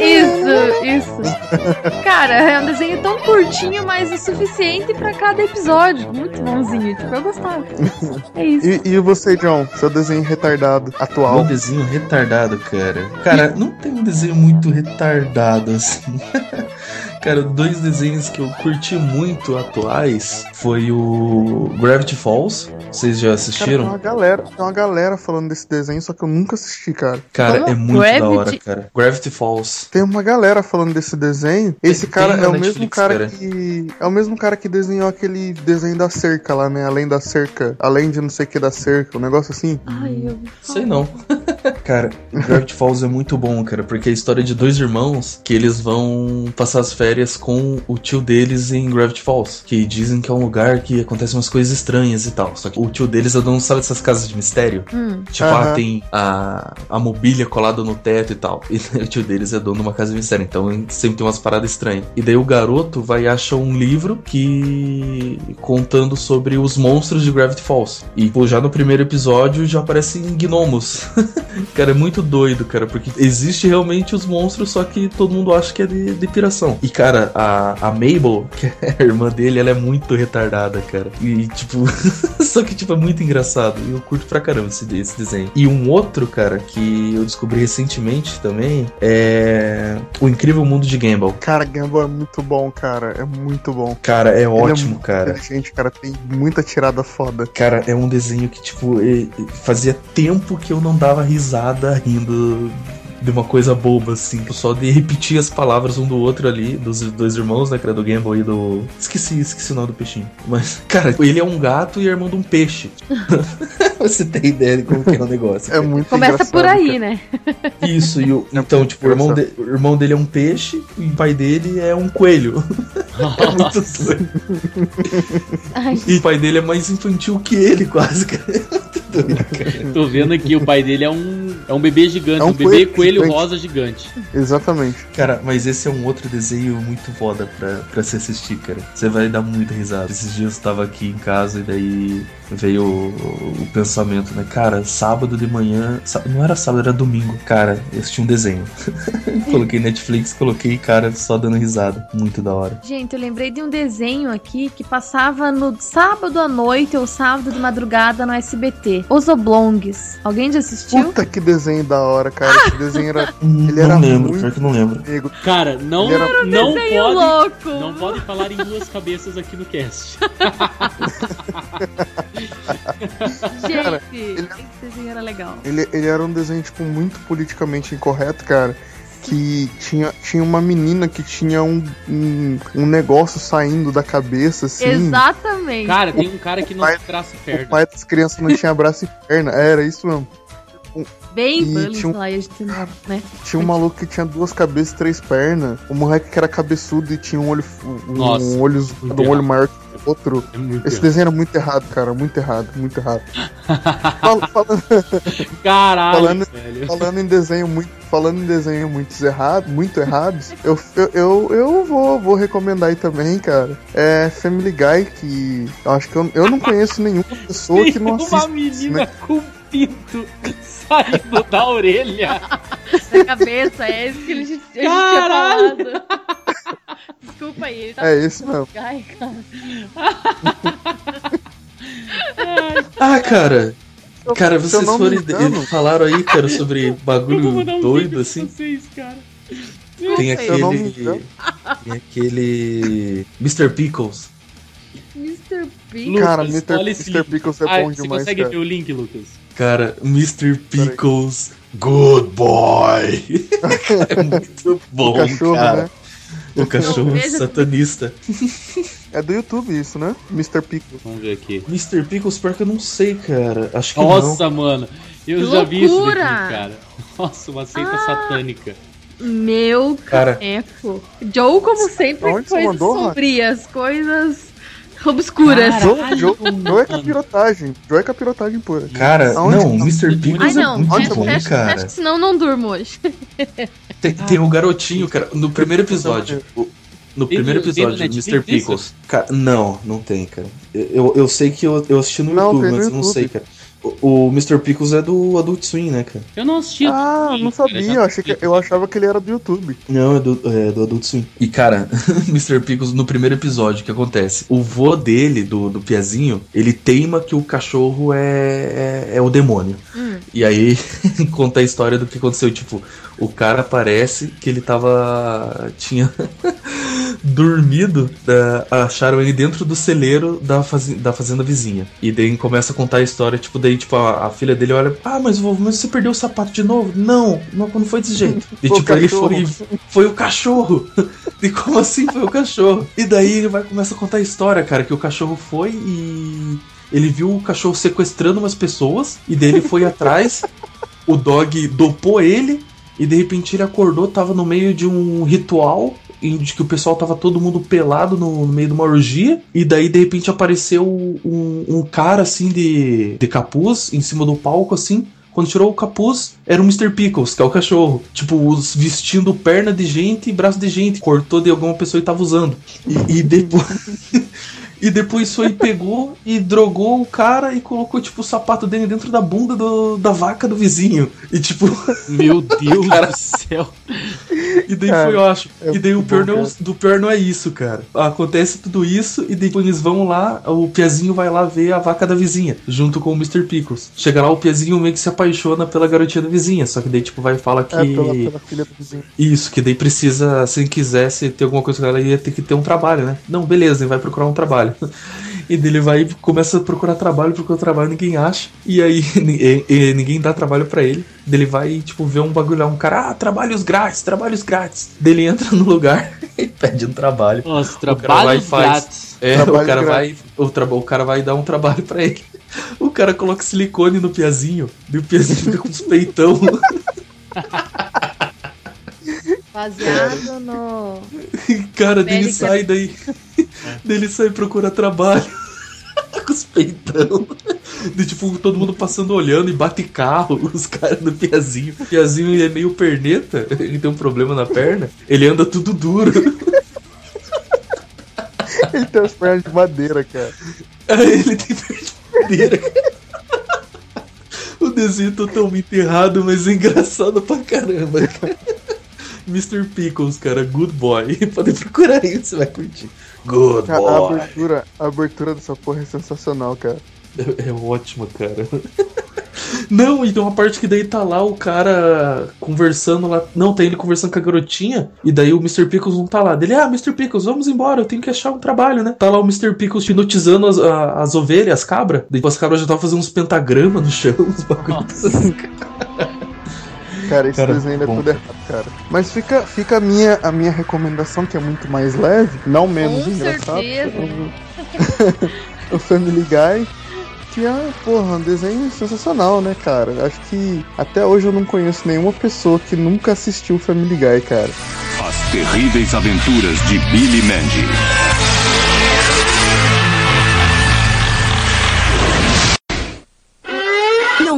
Isso, isso. Cara, é um desenho tão curtinho, mas o suficiente pra cada episódio. Muito bonzinho, tipo, eu gostava. É isso. E, e você, John? Seu desenho retardado atual? Um desenho retardado, cara. Cara, não tem um desenho muito retardado assim. Cara, dois desenhos que eu curti muito atuais foi o Gravity Falls. Vocês já Cara, tem assistiram? uma galera, tem uma galera falando desse desenho, só que eu nunca assisti, cara. Cara, Como? é muito da Gravity- hora, cara. Gravity Falls. Tem uma galera falando desse desenho. Esse Tem- cara tem é o mesmo cara, cara. que. É o mesmo cara que desenhou aquele desenho da cerca lá, né? Além da cerca. Além de não sei o que da cerca. Um negócio assim. Ai, eu. Sei não. cara, o Gravity Falls é muito bom, cara, porque é a história de dois irmãos que eles vão passar as férias com o tio deles em Gravity Falls, que dizem que é um lugar que acontecem umas coisas estranhas e tal. Só que o tio deles é dono, sabe dessas casas de mistério? Hum. Tipo, Aham. ah, tem a, a mobília colada no teto e tal. E o tio deles é dono de uma casa de mistério, então sempre tem umas paradas estranhas. E daí o garoto vai e acha um livro que. contando sobre os monstros de Gravity Falls. E pô, já no primeiro episódio já aparecem gnomos. cara, é muito doido, cara, porque existe realmente os monstros, só que todo mundo acha que é de, de piração. E cara, a, a Mabel, que é a irmã dele, ela é muito retardada, cara. E tipo. só que, tipo, é muito engraçado. E eu curto pra caramba esse, esse desenho. E um outro, cara, que eu descobri recentemente também é. O Incrível Mundo de Gumball. Cara, Gumball é muito bom, cara. É muito bom. Cara, é Ele ótimo, muito cara. inteligente, cara. Tem muita tirada foda. Cara, é um desenho que, tipo, fazia tempo que eu não dava risada rindo de uma coisa boba, assim. Só de repetir as palavras um do outro ali, dos dois irmãos, né? Que era do Gamble e do. Esqueci, esqueci o nome do peixinho. Mas, cara, ele é um gato e é irmão de um peixe. Você tem ideia de como que é o negócio. É muito Começa por aí, cara. né? Isso, e o, então, tipo, o irmão, de- o irmão dele é um peixe e o pai dele é um coelho. é muito E o pai dele é mais infantil que ele, quase, cara. É cara. Tô vendo aqui, o pai dele é um, é um bebê gigante, É um, um bebê coelho coelho gigante. rosa gigante. Exatamente. Cara, mas esse é um outro desenho muito foda pra, pra se assistir, cara. Você vai dar muita risada. Esses dias eu tava aqui em casa e daí veio o, o pensamento, né? Cara, sábado de manhã. Não era sábado, era domingo. Cara, eu assisti um desenho. coloquei Netflix, coloquei, cara, só dando risada. Muito da hora. Gente, eu lembrei de um desenho aqui que passava no sábado à noite ou sábado de madrugada no SBT. Os Oblongues. Alguém já assistiu? Puta que desenho da hora, cara. Esse desenho era. Ele não era lembro, muito pior que eu não lembro. negro. Cara, não, Ele era- não desenho pode. louco. Não pode falar em duas cabeças aqui no cast. Cara, Gente, esse desenho era legal. Ele, ele era um desenho, tipo, muito politicamente incorreto, cara. que tinha, tinha uma menina que tinha um, um, um negócio saindo da cabeça, assim. Exatamente. Cara, tem um cara que não pai- tem braço e O perna. pai das crianças não tinha braço e perna. Era isso mesmo. Bem bullying tinha um- lá, e a gente, né? Tinha um maluco que tinha duas cabeças e três pernas. O moleque que era cabeçudo e tinha um olho. Um, Nossa, um olho, um olho maior que o outro. É Esse errado. desenho era muito errado, cara. Muito errado, muito errado. Fal- falando, Caralho, falando, velho. falando em desenho muito. Falando em desenho muito errado, muito errados, eu, eu, eu, eu vou, vou recomendar aí também, cara. É Family Guy, que eu acho que eu, eu não conheço nenhuma pessoa que não assiste. uma menina né? com pinto saindo da orelha. Da cabeça, é isso que a gente, a gente tinha Caralho! falado. Desculpa aí, ele tá É esse mesmo. Ai, cara. Ah, cara. Cara, vocês forem. eles falaram aí, cara, sobre bagulho um doido, assim. vocês, cara. Tem aquele. Tem aquele. Mr. Pickles. Mr. P. Lucas, Cara, Mr. Mr. Pickles é Ah, bom Você demais, consegue cara. ver o link, Lucas? Cara, Mr. Pickles. Good boy! é muito bom, O cachorro, cara. né? O cachorro satanista. É do YouTube isso, né? Mr. Pickles. Vamos ver aqui. Mr. Pickles, pior que eu não sei, cara. Acho que Nossa, mano. Eu Que já vi isso daqui, loucura! cara. Nossa, uma seita Ah. satânica. Meu Cara. caneco. Joe, como sempre, você coisas mandou, sombrias, coisas obscuras. Joe, Joe, Joe é capirotagem. Joe é capirotagem pura. Cara, Aonde não, que tá? Mr. Pickles é não, muito bom, fecha, cara. fecha, senão não durmo hoje. Tem, tem o garotinho, cara. No primeiro episódio. o- No primeiro episódio, Netflix Mr. Pickles. Cara, não, não tem, cara. Eu, eu sei que eu, eu assisti no Não, YouTube, mas eu não YouTube. sei, cara. O, o Mr. Pickles é do Adult Swim, né, cara? Eu não assisti. Ah, não sabia. Eu, achei que, eu achava que ele era do YouTube. Não, é do, é do Adult Swim. E, cara, Mr. Pickles, no primeiro episódio, o que acontece? O vô dele, do, do Piazinho, ele teima que o cachorro é, é, é o demônio. Hum. E aí conta a história do que aconteceu. Tipo, o cara parece que ele tava. tinha dormido. da- acharam ele dentro do celeiro da, fazi- da fazenda vizinha. E daí começa a contar a história, tipo, daí, tipo, a, a filha dele olha, ah, mas, vovô, mas você perdeu o sapato de novo? Não, não, não foi desse jeito. E tipo, ele cachorro. foi. Foi o cachorro! E como assim foi o cachorro? E daí ele vai começar a contar a história, cara, que o cachorro foi e. Ele viu o cachorro sequestrando umas pessoas, e daí ele foi atrás, o dog dopou ele, e de repente ele acordou, tava no meio de um ritual, de que o pessoal tava todo mundo pelado no, no meio de uma orgia, e daí de repente apareceu um, um cara assim de, de capuz em cima do palco, assim. Quando tirou o capuz, era o Mr. Pickles, que é o cachorro. Tipo, os vestindo perna de gente e braço de gente. Cortou de alguma pessoa e tava usando. E, e depois. E depois foi, pegou e drogou o cara e colocou, tipo, o sapato dele dentro da bunda do- da vaca do vizinho. E, tipo, Meu Deus do céu. e daí Cara, foi, eu acho. é e daí o pior, não, é cara. do pior não é isso, cara. Acontece tudo isso e depois eles vão lá, o Piazinho vai lá ver a vaca da vizinha, junto com o Mr. Pickles. Chega lá, o Piazinho meio que se apaixona pela garotinha da vizinha, só que daí, tipo, vai e fala que. É, pela, pela filha do vizinho. Isso, que daí precisa, se quisesse ter alguma coisa com ela, ia ter que ter um trabalho, né? Não, beleza, ele vai procurar um trabalho. E daí ele vai e começa a procurar trabalho, procura trabalho, ninguém acha. E aí e- e ninguém dá trabalho pra ele. Daí ele vai, tipo, ver um bagulho lá, um cara, ah, trabalhos grátis, trabalhos grátis. Daí ele entra no lugar e pede um trabalho. Nossa, O cara vai e trabalhos faz. grátis. É, Trabalho o cara grátis. vai. O, traba- o cara vai dar um trabalho pra ele. O cara coloca silicone no piazinho. E o piazinho fica com os peitão. Baseado no. Cara, dele sai daí. Dele sai e procura trabalho. Com os peitão. De, tipo, todo mundo passando olhando e bate carro, os caras do Piazinho. O Piazinho ele é meio perneta, ele tem um problema na perna, ele anda tudo duro. Ele tem as pernas de madeira, cara. ele tem perna de madeira. O desenho é totalmente errado, mas é engraçado pra caramba, cara. Mr. Pickles, cara, good boy. Pode procurar aí, você vai curtir. Good A, a boy. abertura, a abertura dessa porra é sensacional, cara. É, é ótimo, cara. Não, e tem uma parte que daí tá lá o cara conversando lá. Não, tem ele conversando com a garotinha. E daí o Mr. Pickles não tá lá. Dele, ah, Mr. Pickles, vamos embora, eu tenho que achar um trabalho, né? Tá lá o Mr. Pickles hipnotizando as, a- as ovelhas, as cabras. Daí as cabras já estavam fazendo uns pentagramas no chão, uns bagulhos. Cara, esse Cara, desenho é bom. tudo errado, cara. Mas fica, fica a, minha, a minha recomendação, que é muito mais leve, não menos Com engraçado. certeza. O, Family Guy. Que é, porra, um desenho sensacional, né, cara? Acho que até hoje eu não conheço nenhuma pessoa que nunca assistiu Family Guy, cara. As terríveis aventuras de Billy Mandy.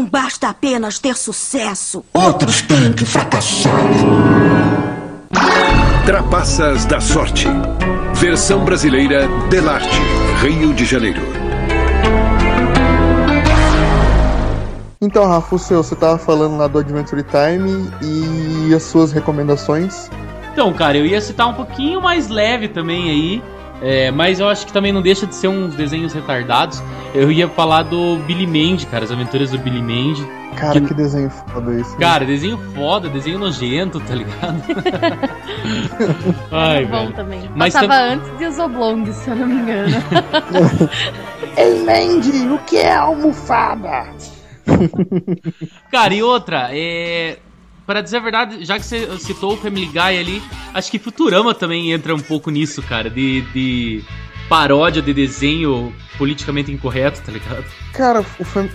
Não basta apenas ter sucesso. Outros têm que fracassar. Trapaças da Sorte. Versão brasileira Delarte, Rio de Janeiro. Então, Rafa, o seu, você tava falando lá do Adventure Time e as suas recomendações. Então, cara, eu ia citar um pouquinho mais leve também aí. É, mas eu acho que também não deixa de ser uns desenhos retardados. Eu ia falar do Billy Mandy, cara, as aventuras do Billy Mandy. Cara, que desenho foda esse. né? Cara, desenho foda, desenho nojento, tá ligado? Ai, velho. também. Mas Passava tam- antes de os oblongs, se eu não me engano. Ei, Mandy, o que é almofada? Cara, e outra, é. Pra dizer a verdade, já que você citou o Family Guy ali, acho que Futurama também entra um pouco nisso, cara, de, de paródia de desenho politicamente incorreto, tá ligado? Cara,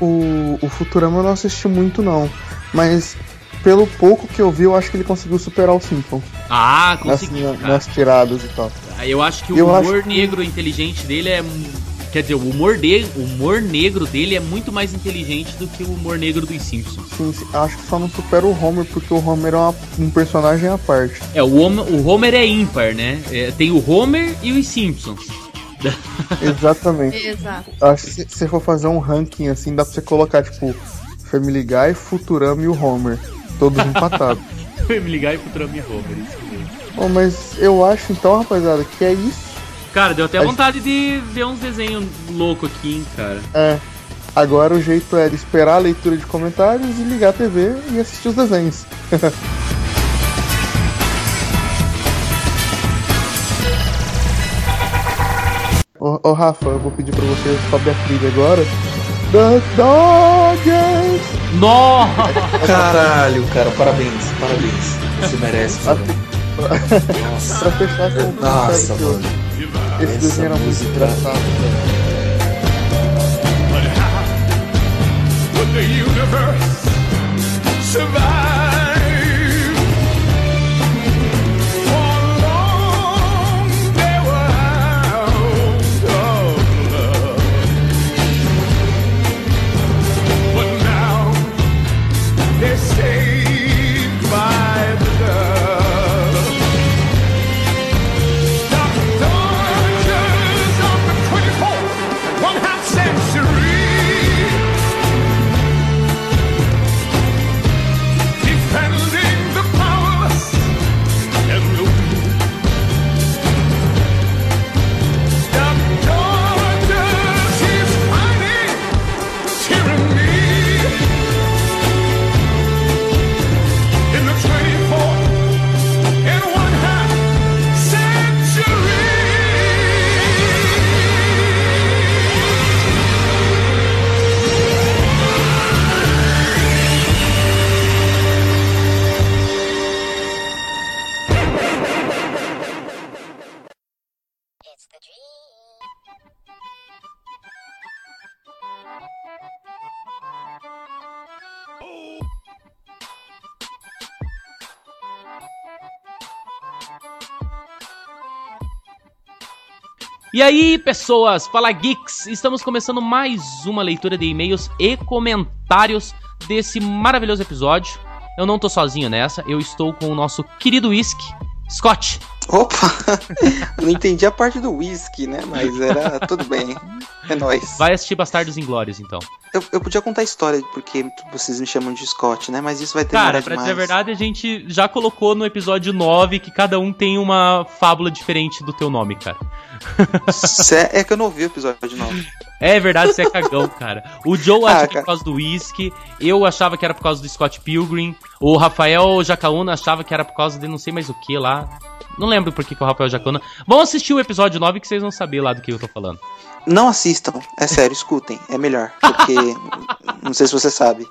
o, o, o Futurama eu não assisti muito, não. Mas pelo pouco que eu vi, eu acho que ele conseguiu superar o Simpsons. Ah, nas, conseguiu, na- cara. nas tiradas e tal. Eu acho que o Eu humor que- negro inteligente dele é. Quer dizer, o humor, de, o humor negro dele é muito mais inteligente do que o humor negro dos Simpsons. Sim, sim, acho que só não supera o Homer, porque o Homer é uma- um personagem à parte. É, o Homer, o Homer é ímpar, né? É, tem o Homer e os Simpsons. Exatamente. Exato. Acho que se você for fazer um ranking assim, dá pra você colocar, tipo, Family Guy, Futurama e o Homer. Todos empatados. Family Guy, Futurama e Homer, isso mesmo. Bom, mas eu acho então, rapaziada, que é isso. Cara, deu até A vontade de ver uns desenhos loucos aqui, hein, cara. É. Agora o jeito é esperar a leitura de comentários e ligar a TV e assistir os desenhos. Ô, ô, Rafa, eu vou pedir pra você sobe a trilha agora. The Dodgers! Nossa! Caralho, cara, parabéns, parabéns. Você merece, mano. Nossa. pra fechar com o Nossa, mano. Esse Essa desenho era muito música- engraçado, velho. Would the universe survive? E aí, pessoas, fala geeks! Estamos começando mais uma leitura de e-mails e comentários desse maravilhoso episódio. Eu não tô sozinho nessa, eu estou com o nosso querido Whisky, Scott. Opa! Não entendi a parte do whisky, né? Mas era tudo bem. É nóis. Vai assistir Bastardos Inglórios, então. Eu, eu podia contar a história porque vocês me chamam de Scott, né? Mas isso vai demorar Cara, pra demais. dizer a verdade, a gente já colocou no episódio 9 que cada um tem uma fábula diferente do teu nome, cara. Cé- É que eu não ouvi o episódio não. É verdade, você é cagão, cara. O Joe Ah, acha que é por causa do whisky, eu achava que era por causa do Scott Pilgrim, o Rafael Jacaúna achava que era por causa de não sei mais o que lá. Não lembro por que, que o Rafael Jacaúna. Vão assistir o episódio 9 que vocês vão saber lá do que eu tô falando. Não assistam, é sério, escutem, é melhor. Porque. não sei se você sabe.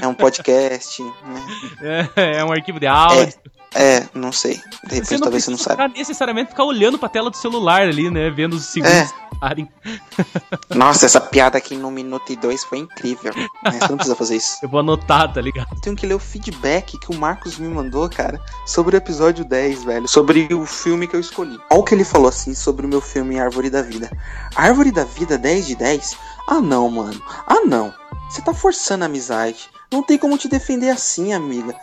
é um podcast, né? É, é um arquivo de áudio. É, não sei. De repente Você não talvez você não saiba. necessariamente ficar olhando pra tela do celular ali, né? Vendo os segundos É. passarem. Nossa, essa piada aqui no minuto e dois foi incrível. Você não precisa fazer isso. Eu vou anotar, tá ligado? Tenho que ler o feedback que o Marcos me mandou, cara, sobre o episódio 10, velho. Sobre o filme que eu escolhi. Olha o que ele falou assim sobre o meu filme Árvore da Vida. Árvore da Vida 10 de 10? Ah não, mano. Ah não. Você tá forçando a amizade. Não tem como te defender assim, amiga.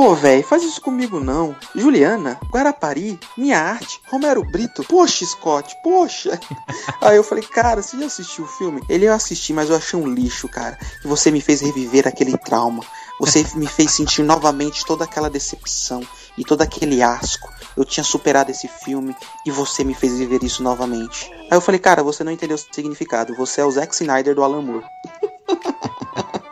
Pô, velho, faz isso comigo não. Juliana, Guarapari, Minha Arte, Romero Brito. Poxa, Scott, poxa. Aí eu falei, cara, você já assistiu o filme? Ele eu assisti, mas eu achei um lixo, cara. E você me fez reviver aquele trauma. Você me fez sentir novamente toda aquela decepção e todo aquele asco. Eu tinha superado esse filme e você me fez viver isso novamente. Aí eu falei, cara, você não entendeu o significado. Você é o Zack Snyder do Alan Moore.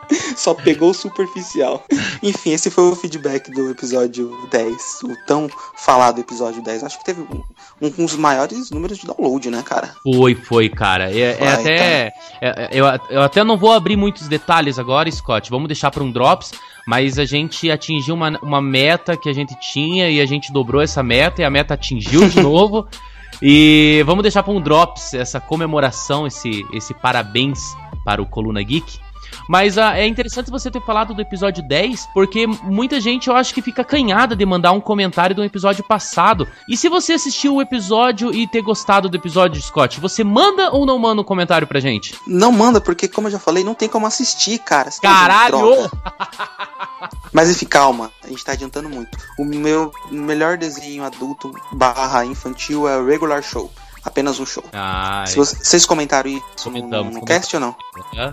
Só pegou o superficial. Enfim, esse foi o feedback do episódio 10. O tão falado episódio 10. Acho que teve um, um dos maiores números de download, né, cara? Foi, foi, cara. É, é até. é- eu, eu até não vou abrir muitos detalhes agora, Scott. Vamos deixar para um Drops. Mas a gente atingiu uma, uma meta que a gente tinha e a gente dobrou essa meta e a meta atingiu de novo. E vamos deixar para um Drops essa comemoração, esse, esse parabéns para o Coluna Geek. Mas ah, é interessante você ter falado do episódio 10, porque muita gente eu acho que fica canhada de mandar um comentário do episódio passado. E se você assistiu o episódio e ter gostado do episódio, Scott, você manda ou não manda um comentário pra gente? Não manda, porque, como eu já falei, não tem como assistir, cara. Você tá Caralho! Mas enfim, calma, a gente tá adiantando muito. O meu melhor desenho adulto barra infantil é o Regular Show. Apenas um show. Ah, Se você- vocês comentaram isso no, Comentamos, no cast ou não? É.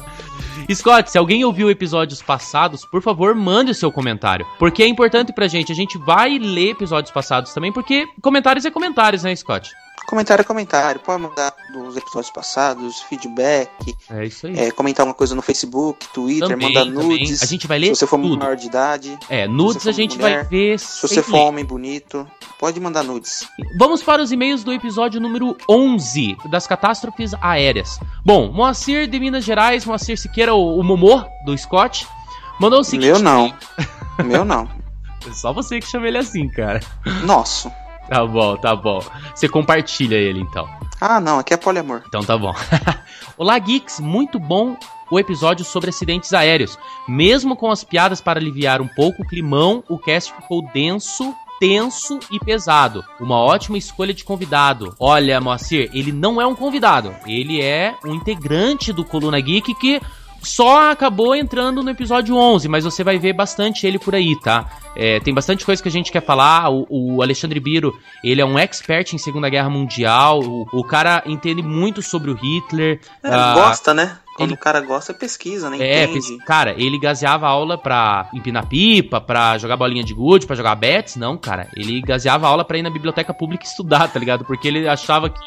Scott, se alguém ouviu episódios passados, por favor, mande o seu comentário. Porque é importante pra gente. A gente vai ler episódios passados também, porque comentários é comentários, né, Scott? Comentário é comentário. Pode mandar dos episódios passados, feedback. É isso aí. é, comentar uma coisa no Facebook, Twitter, Também, mandar também. nudes. A gente vai ler Se você for tudo. menor de idade. É, nudes a gente mulher, vai ver. Se você for ler. homem bonito, pode mandar nudes. Vamos para os e-mails do episódio número 11 das catástrofes aéreas. Bom, Moacir de Minas Gerais, Moacir Siqueira, o, o Momô do Scott, mandou o seguinte. Meu não. Meu não. É só você que chama ele assim, cara. Nosso. Tá bom, tá bom. Você compartilha ele então. Ah, não, aqui é poliamor. Então tá bom. Olá, Geeks, muito bom o episódio sobre acidentes aéreos. Mesmo com as piadas para aliviar um pouco o climão, o cast ficou denso, tenso e pesado. Uma ótima escolha de convidado. Olha, Moacir, ele não é um convidado, ele é um integrante do Coluna Geek que só acabou entrando no episódio 11, mas você vai ver bastante ele por aí, tá? É, tem bastante coisa que a gente quer falar. O, o Alexandre Biro, ele é um expert em Segunda Guerra Mundial. O, o cara entende muito sobre o Hitler. É, ah, gosta, né? Quando ele- o cara gosta, pesquisa, né? é, Entende. cara, ele gaseava aula pra empinar pipa, pra jogar bolinha de gude, pra jogar bets. Não, cara, ele gaseava aula pra ir na biblioteca pública estudar, tá ligado? Porque ele achava que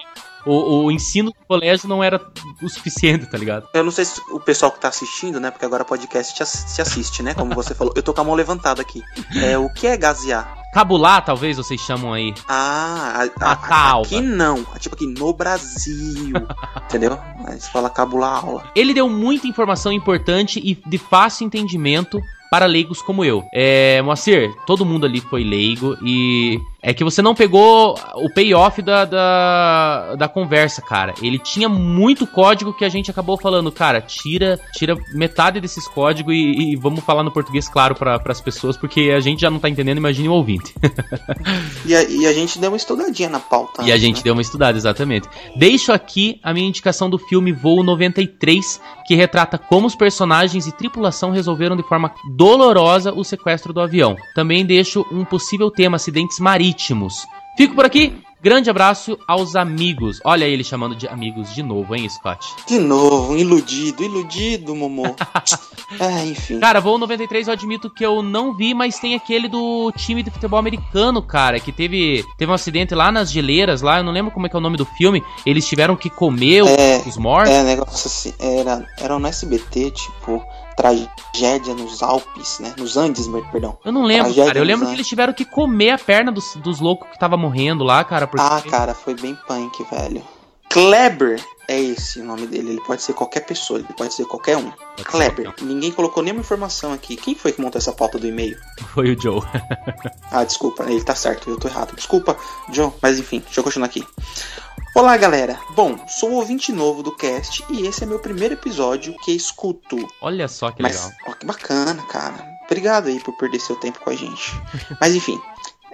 o, o ensino do colégio não era o suficiente, tá ligado? Eu não sei se o pessoal que tá assistindo, né? Porque agora podcast te, te assiste, né? Como você falou. Eu tô com a mão levantada aqui. É, o que é gasear? Cabular, talvez vocês chamam aí. Ah, a- a- a aqui não. Tipo aqui no Brasil. entendeu? Você fala cabular aula. Ele deu muita informação importante e de fácil entendimento para leigos como eu. É, Moacir, todo mundo ali foi leigo e é que você não pegou o payoff da, da, da conversa, cara. Ele tinha muito código que a gente acabou falando, cara, tira tira metade desses códigos e, e vamos falar no português claro para as pessoas, porque a gente já não tá entendendo, imagine o ouvinte. E a, e a gente deu uma estudadinha na pauta. E a antes, gente né? deu uma estudada, exatamente. Deixo aqui a minha indicação do filme Voo 93, que retrata como os personagens e tripulação resolveram de forma dolorosa o sequestro do avião. Também deixo um possível tema acidentes marítimos. Fico por aqui. Grande abraço aos amigos. Olha ele chamando de amigos de novo, hein, Scott? De novo, iludido, iludido, Momô. ah, enfim. Cara, Voo 93 eu admito que eu não vi, mas tem aquele do time de futebol americano, cara, que teve, teve um acidente lá nas geleiras, lá, eu não lembro como é que é o nome do filme. Eles tiveram que comer É, os mortos. É, negócio assim, era, era no SBT, tipo, tragédia nos Alpes, né? Nos Andes, mer- perdão. Eu não lembro, Tragédia cara. Eu lembro que Andes. eles tiveram que comer a perna dos, dos loucos que tava morrendo lá, cara. Porque... Ah, cara, foi bem punk, velho. Kleber é esse o nome dele. Ele pode ser qualquer pessoa, ele pode ser qualquer um. Kleber. Ninguém colocou nenhuma informação aqui. Quem foi que montou essa pauta do e-mail? Foi o Joe. Ah, desculpa, ele tá certo, eu tô errado. Desculpa, John, mas enfim, deixa eu continuar aqui. Olá, galera. Bom, sou ouvinte novo do cast e esse é meu primeiro episódio que escuto. Olha só que Mas, legal. ó, que bacana, cara. Obrigado aí por perder seu tempo com a gente. Mas enfim,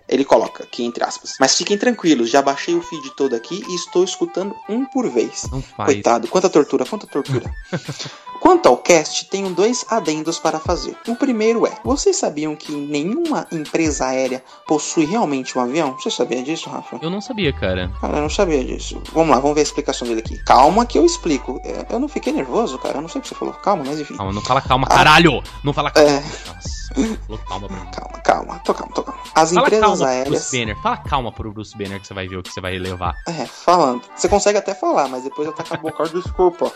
ele coloca aqui entre aspas. Mas fiquem tranquilos, já baixei o feed todo aqui e estou escutando um por vez. Não faz. Coitado, quanta tortura, quanta tortura. Quanto ao cast, tenho dois adendos para fazer. O primeiro é: vocês sabiam que nenhuma empresa aérea possui realmente um avião? Você sabia disso, Rafa? Eu não sabia, cara. Cara, eu não sabia disso. Vamos lá, vamos ver a explicação dele aqui. Calma que eu explico. É, Eu não fiquei nervoso, cara. Eu não sei o que você falou. Calma, mas enfim. Calma, não fala calma, caralho! Não fala calma. É. Nossa, falou calma mim. Calma, calma. Tô calma, tô calma. As Fala empresas calma pro aéreas. Bruce Banner. Fala calma pro Bruce Banner que você vai ver o que você vai levar. É, falando. Você consegue até falar, mas depois eu tacar a boca. Desculpa.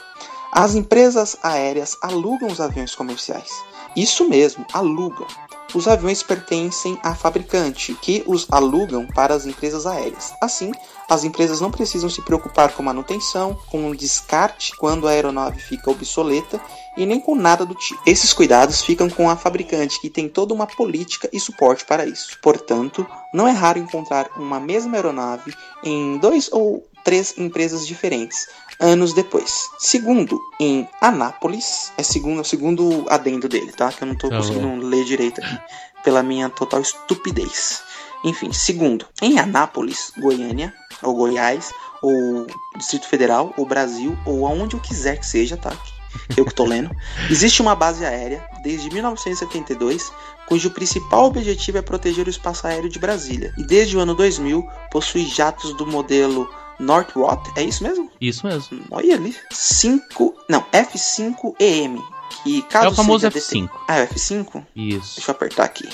As empresas aéreas alugam os aviões comerciais. Isso mesmo, alugam. Os aviões pertencem à fabricante, que os alugam para as empresas aéreas. Assim, as empresas não precisam se preocupar com manutenção, com descarte quando a aeronave fica obsoleta e nem com nada do tipo. Esses cuidados ficam com a fabricante, que tem toda uma política e suporte para isso. Portanto, não é raro encontrar uma mesma aeronave em dois ou três empresas diferentes, anos depois. Segundo, em Anápolis, é segundo, o segundo adendo dele, tá? Que eu não tô Tá conseguindo ler direito aqui, pela minha total estupidez. Enfim, segundo, em Anápolis, Goiânia, ou Goiás, ou Distrito Federal, ou Brasil, ou aonde eu quiser que seja, tá? Eu que tô lendo. Existe uma base aérea desde 1972, cujo principal objetivo é proteger o espaço aéreo de Brasília. E desde o ano 2000 possui jatos do modelo Northrop, é isso mesmo? Isso mesmo. Olha ali. 5, não, F5EM, que caso É o famoso seja F5. deten- Ah, é o F5? Isso. Deixa eu apertar aqui.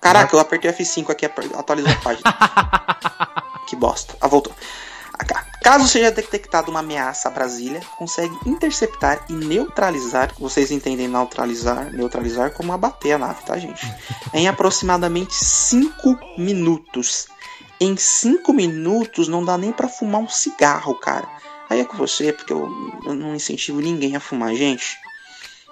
Caraca, eu apertei F5 aqui, atualizou a página. que bosta. Ah, voltou. Caso seja detectada uma ameaça a Brasília, consegue interceptar e neutralizar. Vocês entendem neutralizar, neutralizar como abater a nave, tá, gente? em aproximadamente 5 minutos. Em 5 minutos não dá nem pra fumar um cigarro, cara. Aí é com você, porque eu, eu não incentivo ninguém a fumar, gente.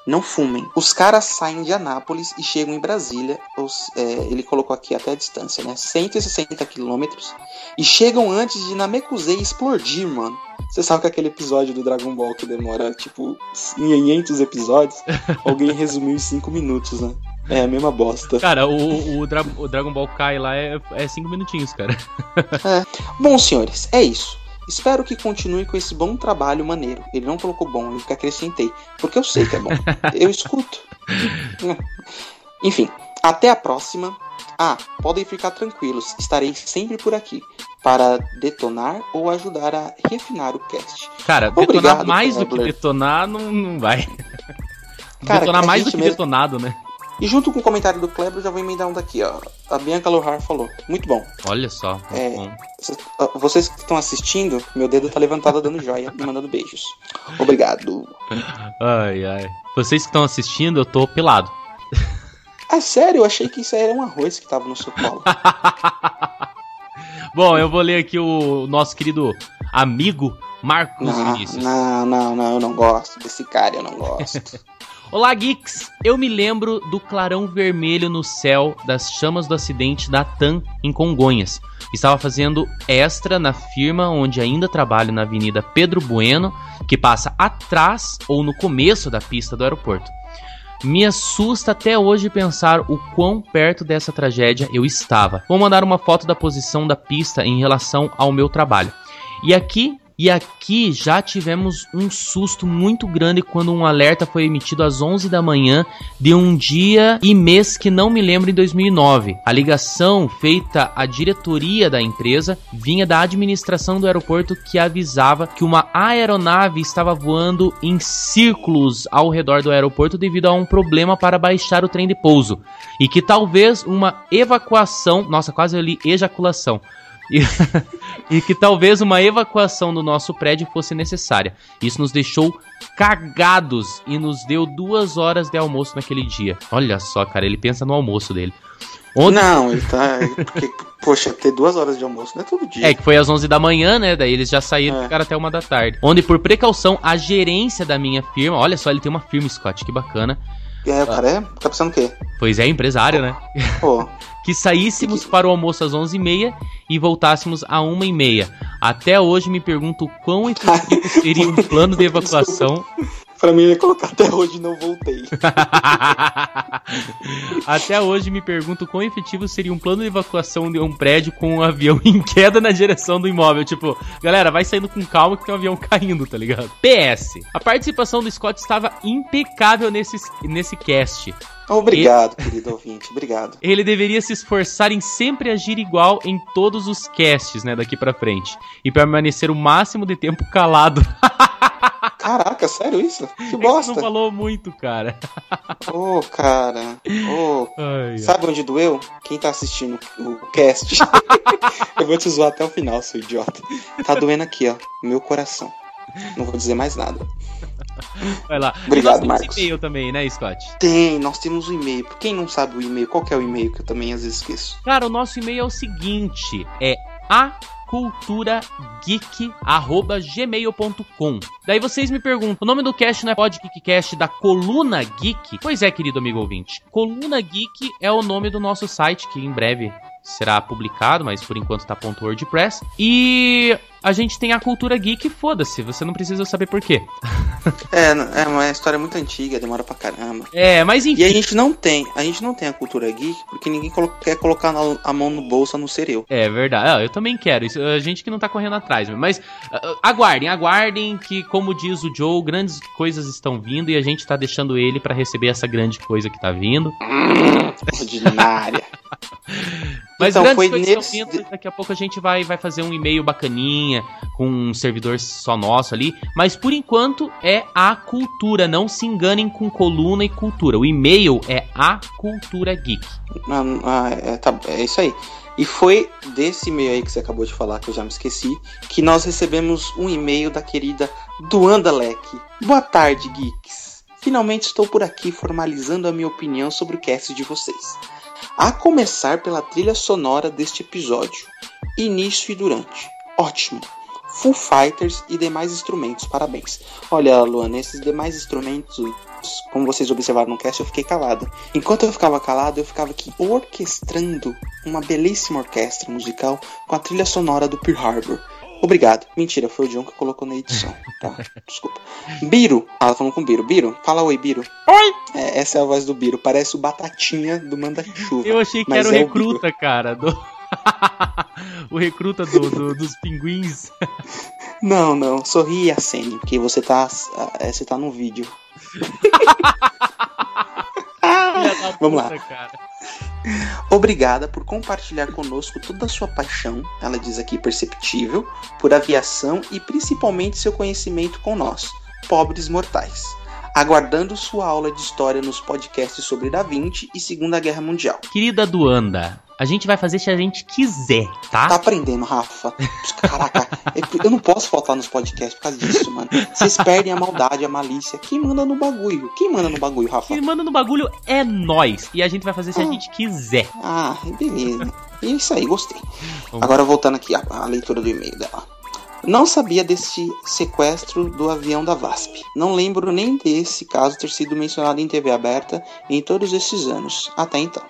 Não fumem. Os caras saem de Anápolis e chegam em Brasília. Os- é, ele colocou aqui até a distância, né? 160 quilômetros. E chegam antes de Namekusei explodir, mano. Você sabe que aquele episódio do Dragon Ball que demora, tipo, 500 episódios? Alguém resumiu em 5 minutos, né? É a mesma bosta. Cara, o, o, Dra- o Dragon Ball Kai lá é 5 minutinhos, cara. Bom, senhores, é isso. Espero que continue com esse bom trabalho maneiro. Ele não colocou bom, ele que acrescentei. Porque eu sei que é bom. Eu escuto. Enfim, até a próxima. Ah, podem ficar tranquilos, estarei sempre por aqui para detonar ou ajudar a refinar o cast. Cara, detonar Obrigado, mais do que detonar não, não vai. Cara, detonar mais do que mesmo- detonado, né? E junto com o comentário do Kleber, já vou emendar um daqui, ó. A Bianca Lohar falou. Muito bom. Olha só. É, bom. Cês- Vocês que estão assistindo, meu dedo tá levantado dando joia e mandando beijos. Obrigado. Ai, ai. Vocês que estão assistindo, eu tô pelado. Ah, sério? Eu achei que isso aí era um arroz que tava no seu colo. Bom, eu vou ler aqui o nosso querido amigo Marcos Não, Vinícius. não, não, não, eu não gosto desse cara, eu não gosto. Olá, geeks! Eu me lembro do clarão vermelho no céu das chamas do acidente da TAM em Congonhas. Estava fazendo extra na firma onde ainda trabalho na Avenida Pedro Bueno, que passa atrás ou no começo da pista do aeroporto. Me assusta até hoje pensar o quão perto dessa tragédia eu estava. Vou mandar uma foto da posição da pista em relação ao meu trabalho. E aqui, e aqui já tivemos um susto muito grande quando um alerta foi emitido às 11 da manhã de um dia e mês que não me lembro em 2009. A ligação feita à diretoria da empresa vinha da administração do aeroporto que avisava que uma aeronave estava voando em círculos ao redor do aeroporto devido a um problema para baixar o trem de pouso e que talvez uma evacuação, nossa, quase eu li ejaculação, E, e que talvez uma evacuação do nosso prédio fosse necessária. Isso nos deixou cagados e nos deu duas horas de almoço naquele dia. Olha só, cara, ele pensa no almoço dele. Ontem- Não, ele tá. Porque, poxa, ter duas horas de almoço não é todo dia. É, que foi às 11 da manhã, né? Daí eles já saíram e ficaram até uma da tarde. Onde, por precaução, a gerência da minha firma. Olha só, ele tem uma firma, Scott, que bacana. É, o cara é. Tá pensando o quê? Pois é, empresário, né? Pô. que saíssemos para o almoço às 11h30 e voltássemos a 1h30. Até hoje me pergunto quão efetivo seria um plano de evacuação. Pra mim, eu ia colocar até hoje não voltei. Até hoje me pergunto quão efetivo seria um plano de evacuação de um prédio com um avião em queda na direção do imóvel. Tipo, galera, vai saindo com calma que tem um avião caindo, tá ligado? PS. A participação do Scott estava impecável nesse, nesse cast. Obrigado, querido ouvinte. Obrigado. Ele deveria se esforçar em sempre agir igual em todos os casts, né, daqui pra frente. E permanecer o máximo de tempo calado. Caraca, sério isso? Que É que bosta. não falou muito, cara. Ô, cara. Ô. Ai. Sabe onde doeu? Quem tá assistindo o cast. eu vou te zoar até o final, seu idiota. Tá doendo aqui, ó. Meu coração. Não vou dizer mais nada. Vai lá. Obrigado, e nós temos e-mail também, né, Scott? Tem, nós temos o e-mail. Pra Quem não sabe o e-mail, qual que é o e-mail que eu também às vezes esqueço? Cara, o nosso e-mail é o seguinte: é aculturageek@gmail.com. Daí vocês me perguntam, o nome do cast não é Podgeekcast da Coluna Geek? Pois é, querido amigo ouvinte. Coluna Geek é o nome do nosso site que em breve será publicado, mas por enquanto tá .wordpress. E a gente tem a cultura geek, foda-se, você não precisa saber por quê. É, é uma história muito antiga, demora pra caramba. É, mas enfim. E a gente não tem, a gente não tem a cultura geek porque ninguém colo- quer colocar na- a mão no bolso a não ser eu. É verdade. Ah, eu também quero. Isso, a gente que não tá correndo atrás. Mas ah, ah, aguardem, aguardem que, como diz o Joe, grandes coisas estão vindo e a gente tá deixando ele pra receber essa grande coisa que tá vindo. Ordinária. Mas Então, grandes foi coisas nesse- estão vindo. Daqui a pouco a gente vai, vai fazer um e-mail bacaninha com um servidor só nosso ali. Mas por enquanto é a cultura. Não se enganem com coluna e cultura. O e-mail é a cultura geek. Ah, ah, é, tá- é isso aí. E foi desse e-mail aí que você acabou de falar, que eu já me esqueci, que nós recebemos um e-mail da querida Duanda Leque. Boa tarde, geeks. Finalmente estou por aqui formalizando a minha opinião sobre o cast de vocês. A começar pela trilha sonora deste episódio, início e durante. Ótimo. Full Fighters e demais instrumentos, parabéns. Olha, Luana, esses demais instrumentos, como vocês observaram no cast, eu fiquei calado. Enquanto eu ficava calado, eu ficava aqui orquestrando uma belíssima orquestra musical com a trilha sonora do Pearl Harbor. Obrigado. Mentira, foi o John que colocou na edição. Tá, desculpa. Biro. Ah, ela falando com o Biro. Biro, fala oi, Biro. Oi! É, essa é a voz do Biro. Parece o Batatinha do Manda-Chuva. Eu achei que era o é recruta, cara. do- o recruta do- do- dos pinguins. Não, não. Sorri e acene, porque você tá, é, você tá no vídeo. Vamos lá. Cara. Obrigada por compartilhar conosco toda a sua paixão, ela diz aqui perceptível, por aviação e principalmente seu conhecimento com nós, pobres mortais. Aguardando sua aula de história nos podcasts sobre Da Vinci e Segunda Guerra Mundial. Querida Duanda, a gente vai fazer se a gente quiser, tá? Tá aprendendo, Rafa. Caraca, eu não posso faltar nos podcasts por causa disso, mano. Vocês perdem a maldade, a malícia. Quem manda no bagulho? Quem manda no bagulho, Rafa? Quem manda no bagulho é nós. E a gente vai fazer se a gente quiser. Ah, beleza. É isso aí, gostei. Vamos. Agora voltando aqui à, à leitura do e-mail dela. Não sabia desse sequestro do avião da VASP. Não lembro nem desse caso ter sido mencionado em TV aberta em todos esses anos, até então.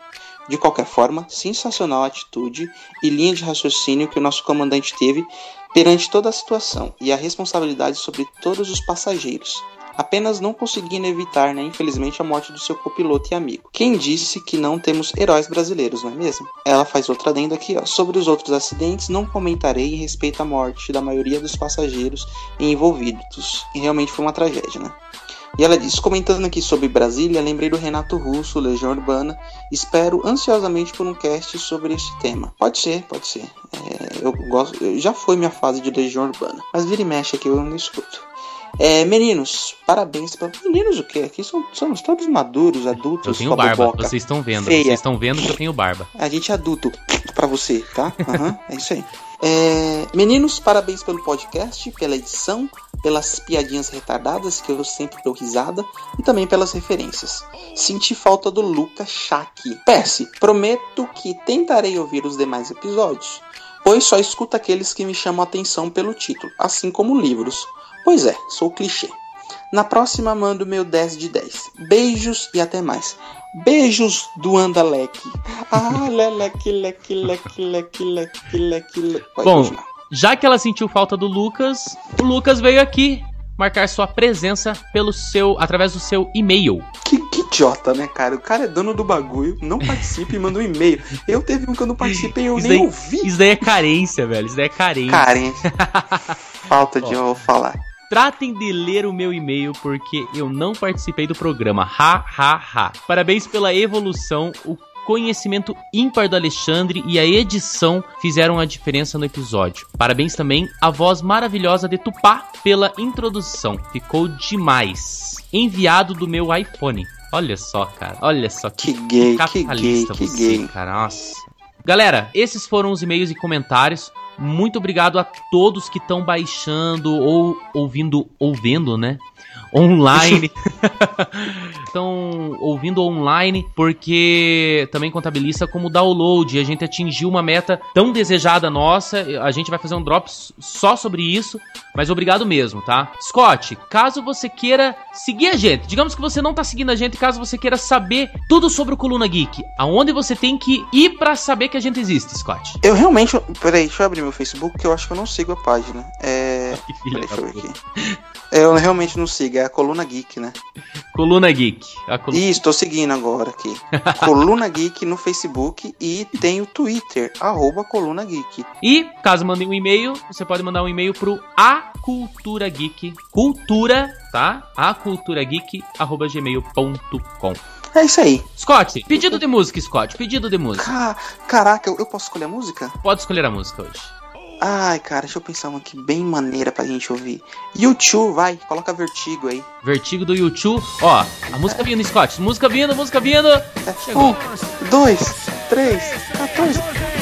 De qualquer forma, sensacional a atitude e linha de raciocínio que o nosso comandante teve perante toda a situação e a responsabilidade sobre todos os passageiros, apenas não conseguindo evitar, né, infelizmente, a morte do seu copiloto e amigo. Quem disse que não temos heróis brasileiros, não é mesmo? Ela faz outra adendo aqui, ó. Sobre os outros acidentes, não comentarei em respeito à morte da maioria dos passageiros envolvidos. E realmente foi uma tragédia, né? E ela diz, comentando aqui sobre Brasília, lembrei do Renato Russo, Legião Urbana. Espero ansiosamente por um cast sobre este tema. Pode ser, pode ser. É, eu gosto, já foi minha fase de Legião Urbana, mas vira e mexe aqui eu não escuto. É, meninos, parabéns. Pra... Meninos o quê? Aqui são, somos todos maduros, adultos. Eu tenho barba, vocês estão vendo. feia. Vocês estão vendo que eu tenho barba. A gente é adulto pra você, tá? Aham, é isso aí. É, meninos, parabéns pelo podcast, pela edição, pelas piadinhas retardadas que eu sempre dou risada e também pelas referências. Senti falta do Luca Shaki. PS, prometo que tentarei ouvir os demais episódios, pois só escuto aqueles que me chamam a atenção pelo título, assim como livros. Pois é, sou clichê. Na próxima mando meu 10 de 10. Beijos e até mais. Beijos do Andaleque. Ah, leleque, leque, leque, leque, leque, leque, leque. Bom, continuar. já que ela sentiu falta do Lucas, o Lucas veio aqui marcar sua presença pelo seu através do seu e-mail. Que, que idiota, né, cara? O cara é dono do bagulho, não participa e manda um e-mail. Eu teve um que eu não participei e eu Isso nem daí, ouvi. isso daí é carência, velho. Isso daí é carência. Carência. Falta de eu falar. Tratem de ler o meu e-mail porque eu não participei do programa. Ha, ha, ha. Parabéns pela evolução. O conhecimento ímpar do Alexandre e a edição fizeram a diferença no episódio. Parabéns também à voz maravilhosa de Tupá pela introdução. Ficou demais. Enviado do meu iPhone. Olha só, cara. Olha só que, gay, que capitalista gay, que você, gay. cara. Nossa. Galera, esses foram os e-mails e comentários. Muito obrigado a todos que estão baixando ou ouvindo, ouvendo, né? Online. Estão ouvindo online porque também contabiliza como download. A gente atingiu uma meta tão desejada nossa. A gente vai fazer um drop só sobre isso. Mas obrigado mesmo, tá? Scott, caso você queira seguir a gente, digamos que você não tá seguindo a gente, caso você queira saber tudo sobre o Coluna Geek, aonde você tem que ir pra saber que a gente existe, Scott? Eu realmente. Peraí, deixa eu abrir meu Facebook que eu acho que eu não sigo a página. É. Que filha Peraí, deixa eu ver aqui. Eu realmente não sigo, é a Coluna Geek, né? Coluna Geek. A Isso, tô seguindo agora aqui. Coluna Geek no Facebook e tem o Twitter, arroba Coluna Geek. E, caso mandem um e-mail, você pode mandar um e-mail pro A Cultura Geek, cultura, tá? aculturageek@gmail.com. É isso aí. Scott, pedido de música, Scott, pedido de música. Ca- Caraca, eu, eu posso escolher a música? Pode escolher a música hoje. Ai, cara, deixa eu pensar uma aqui bem maneira pra gente ouvir. YouTube, vai, coloca vertigo aí. Vertigo do YouTube. Ó, a música vindo, Scott. Música vindo, música vindo. Chegou. Um, dois, três, 14.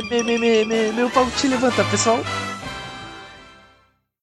Me, me, me, me- meu pau te levanta, pessoal.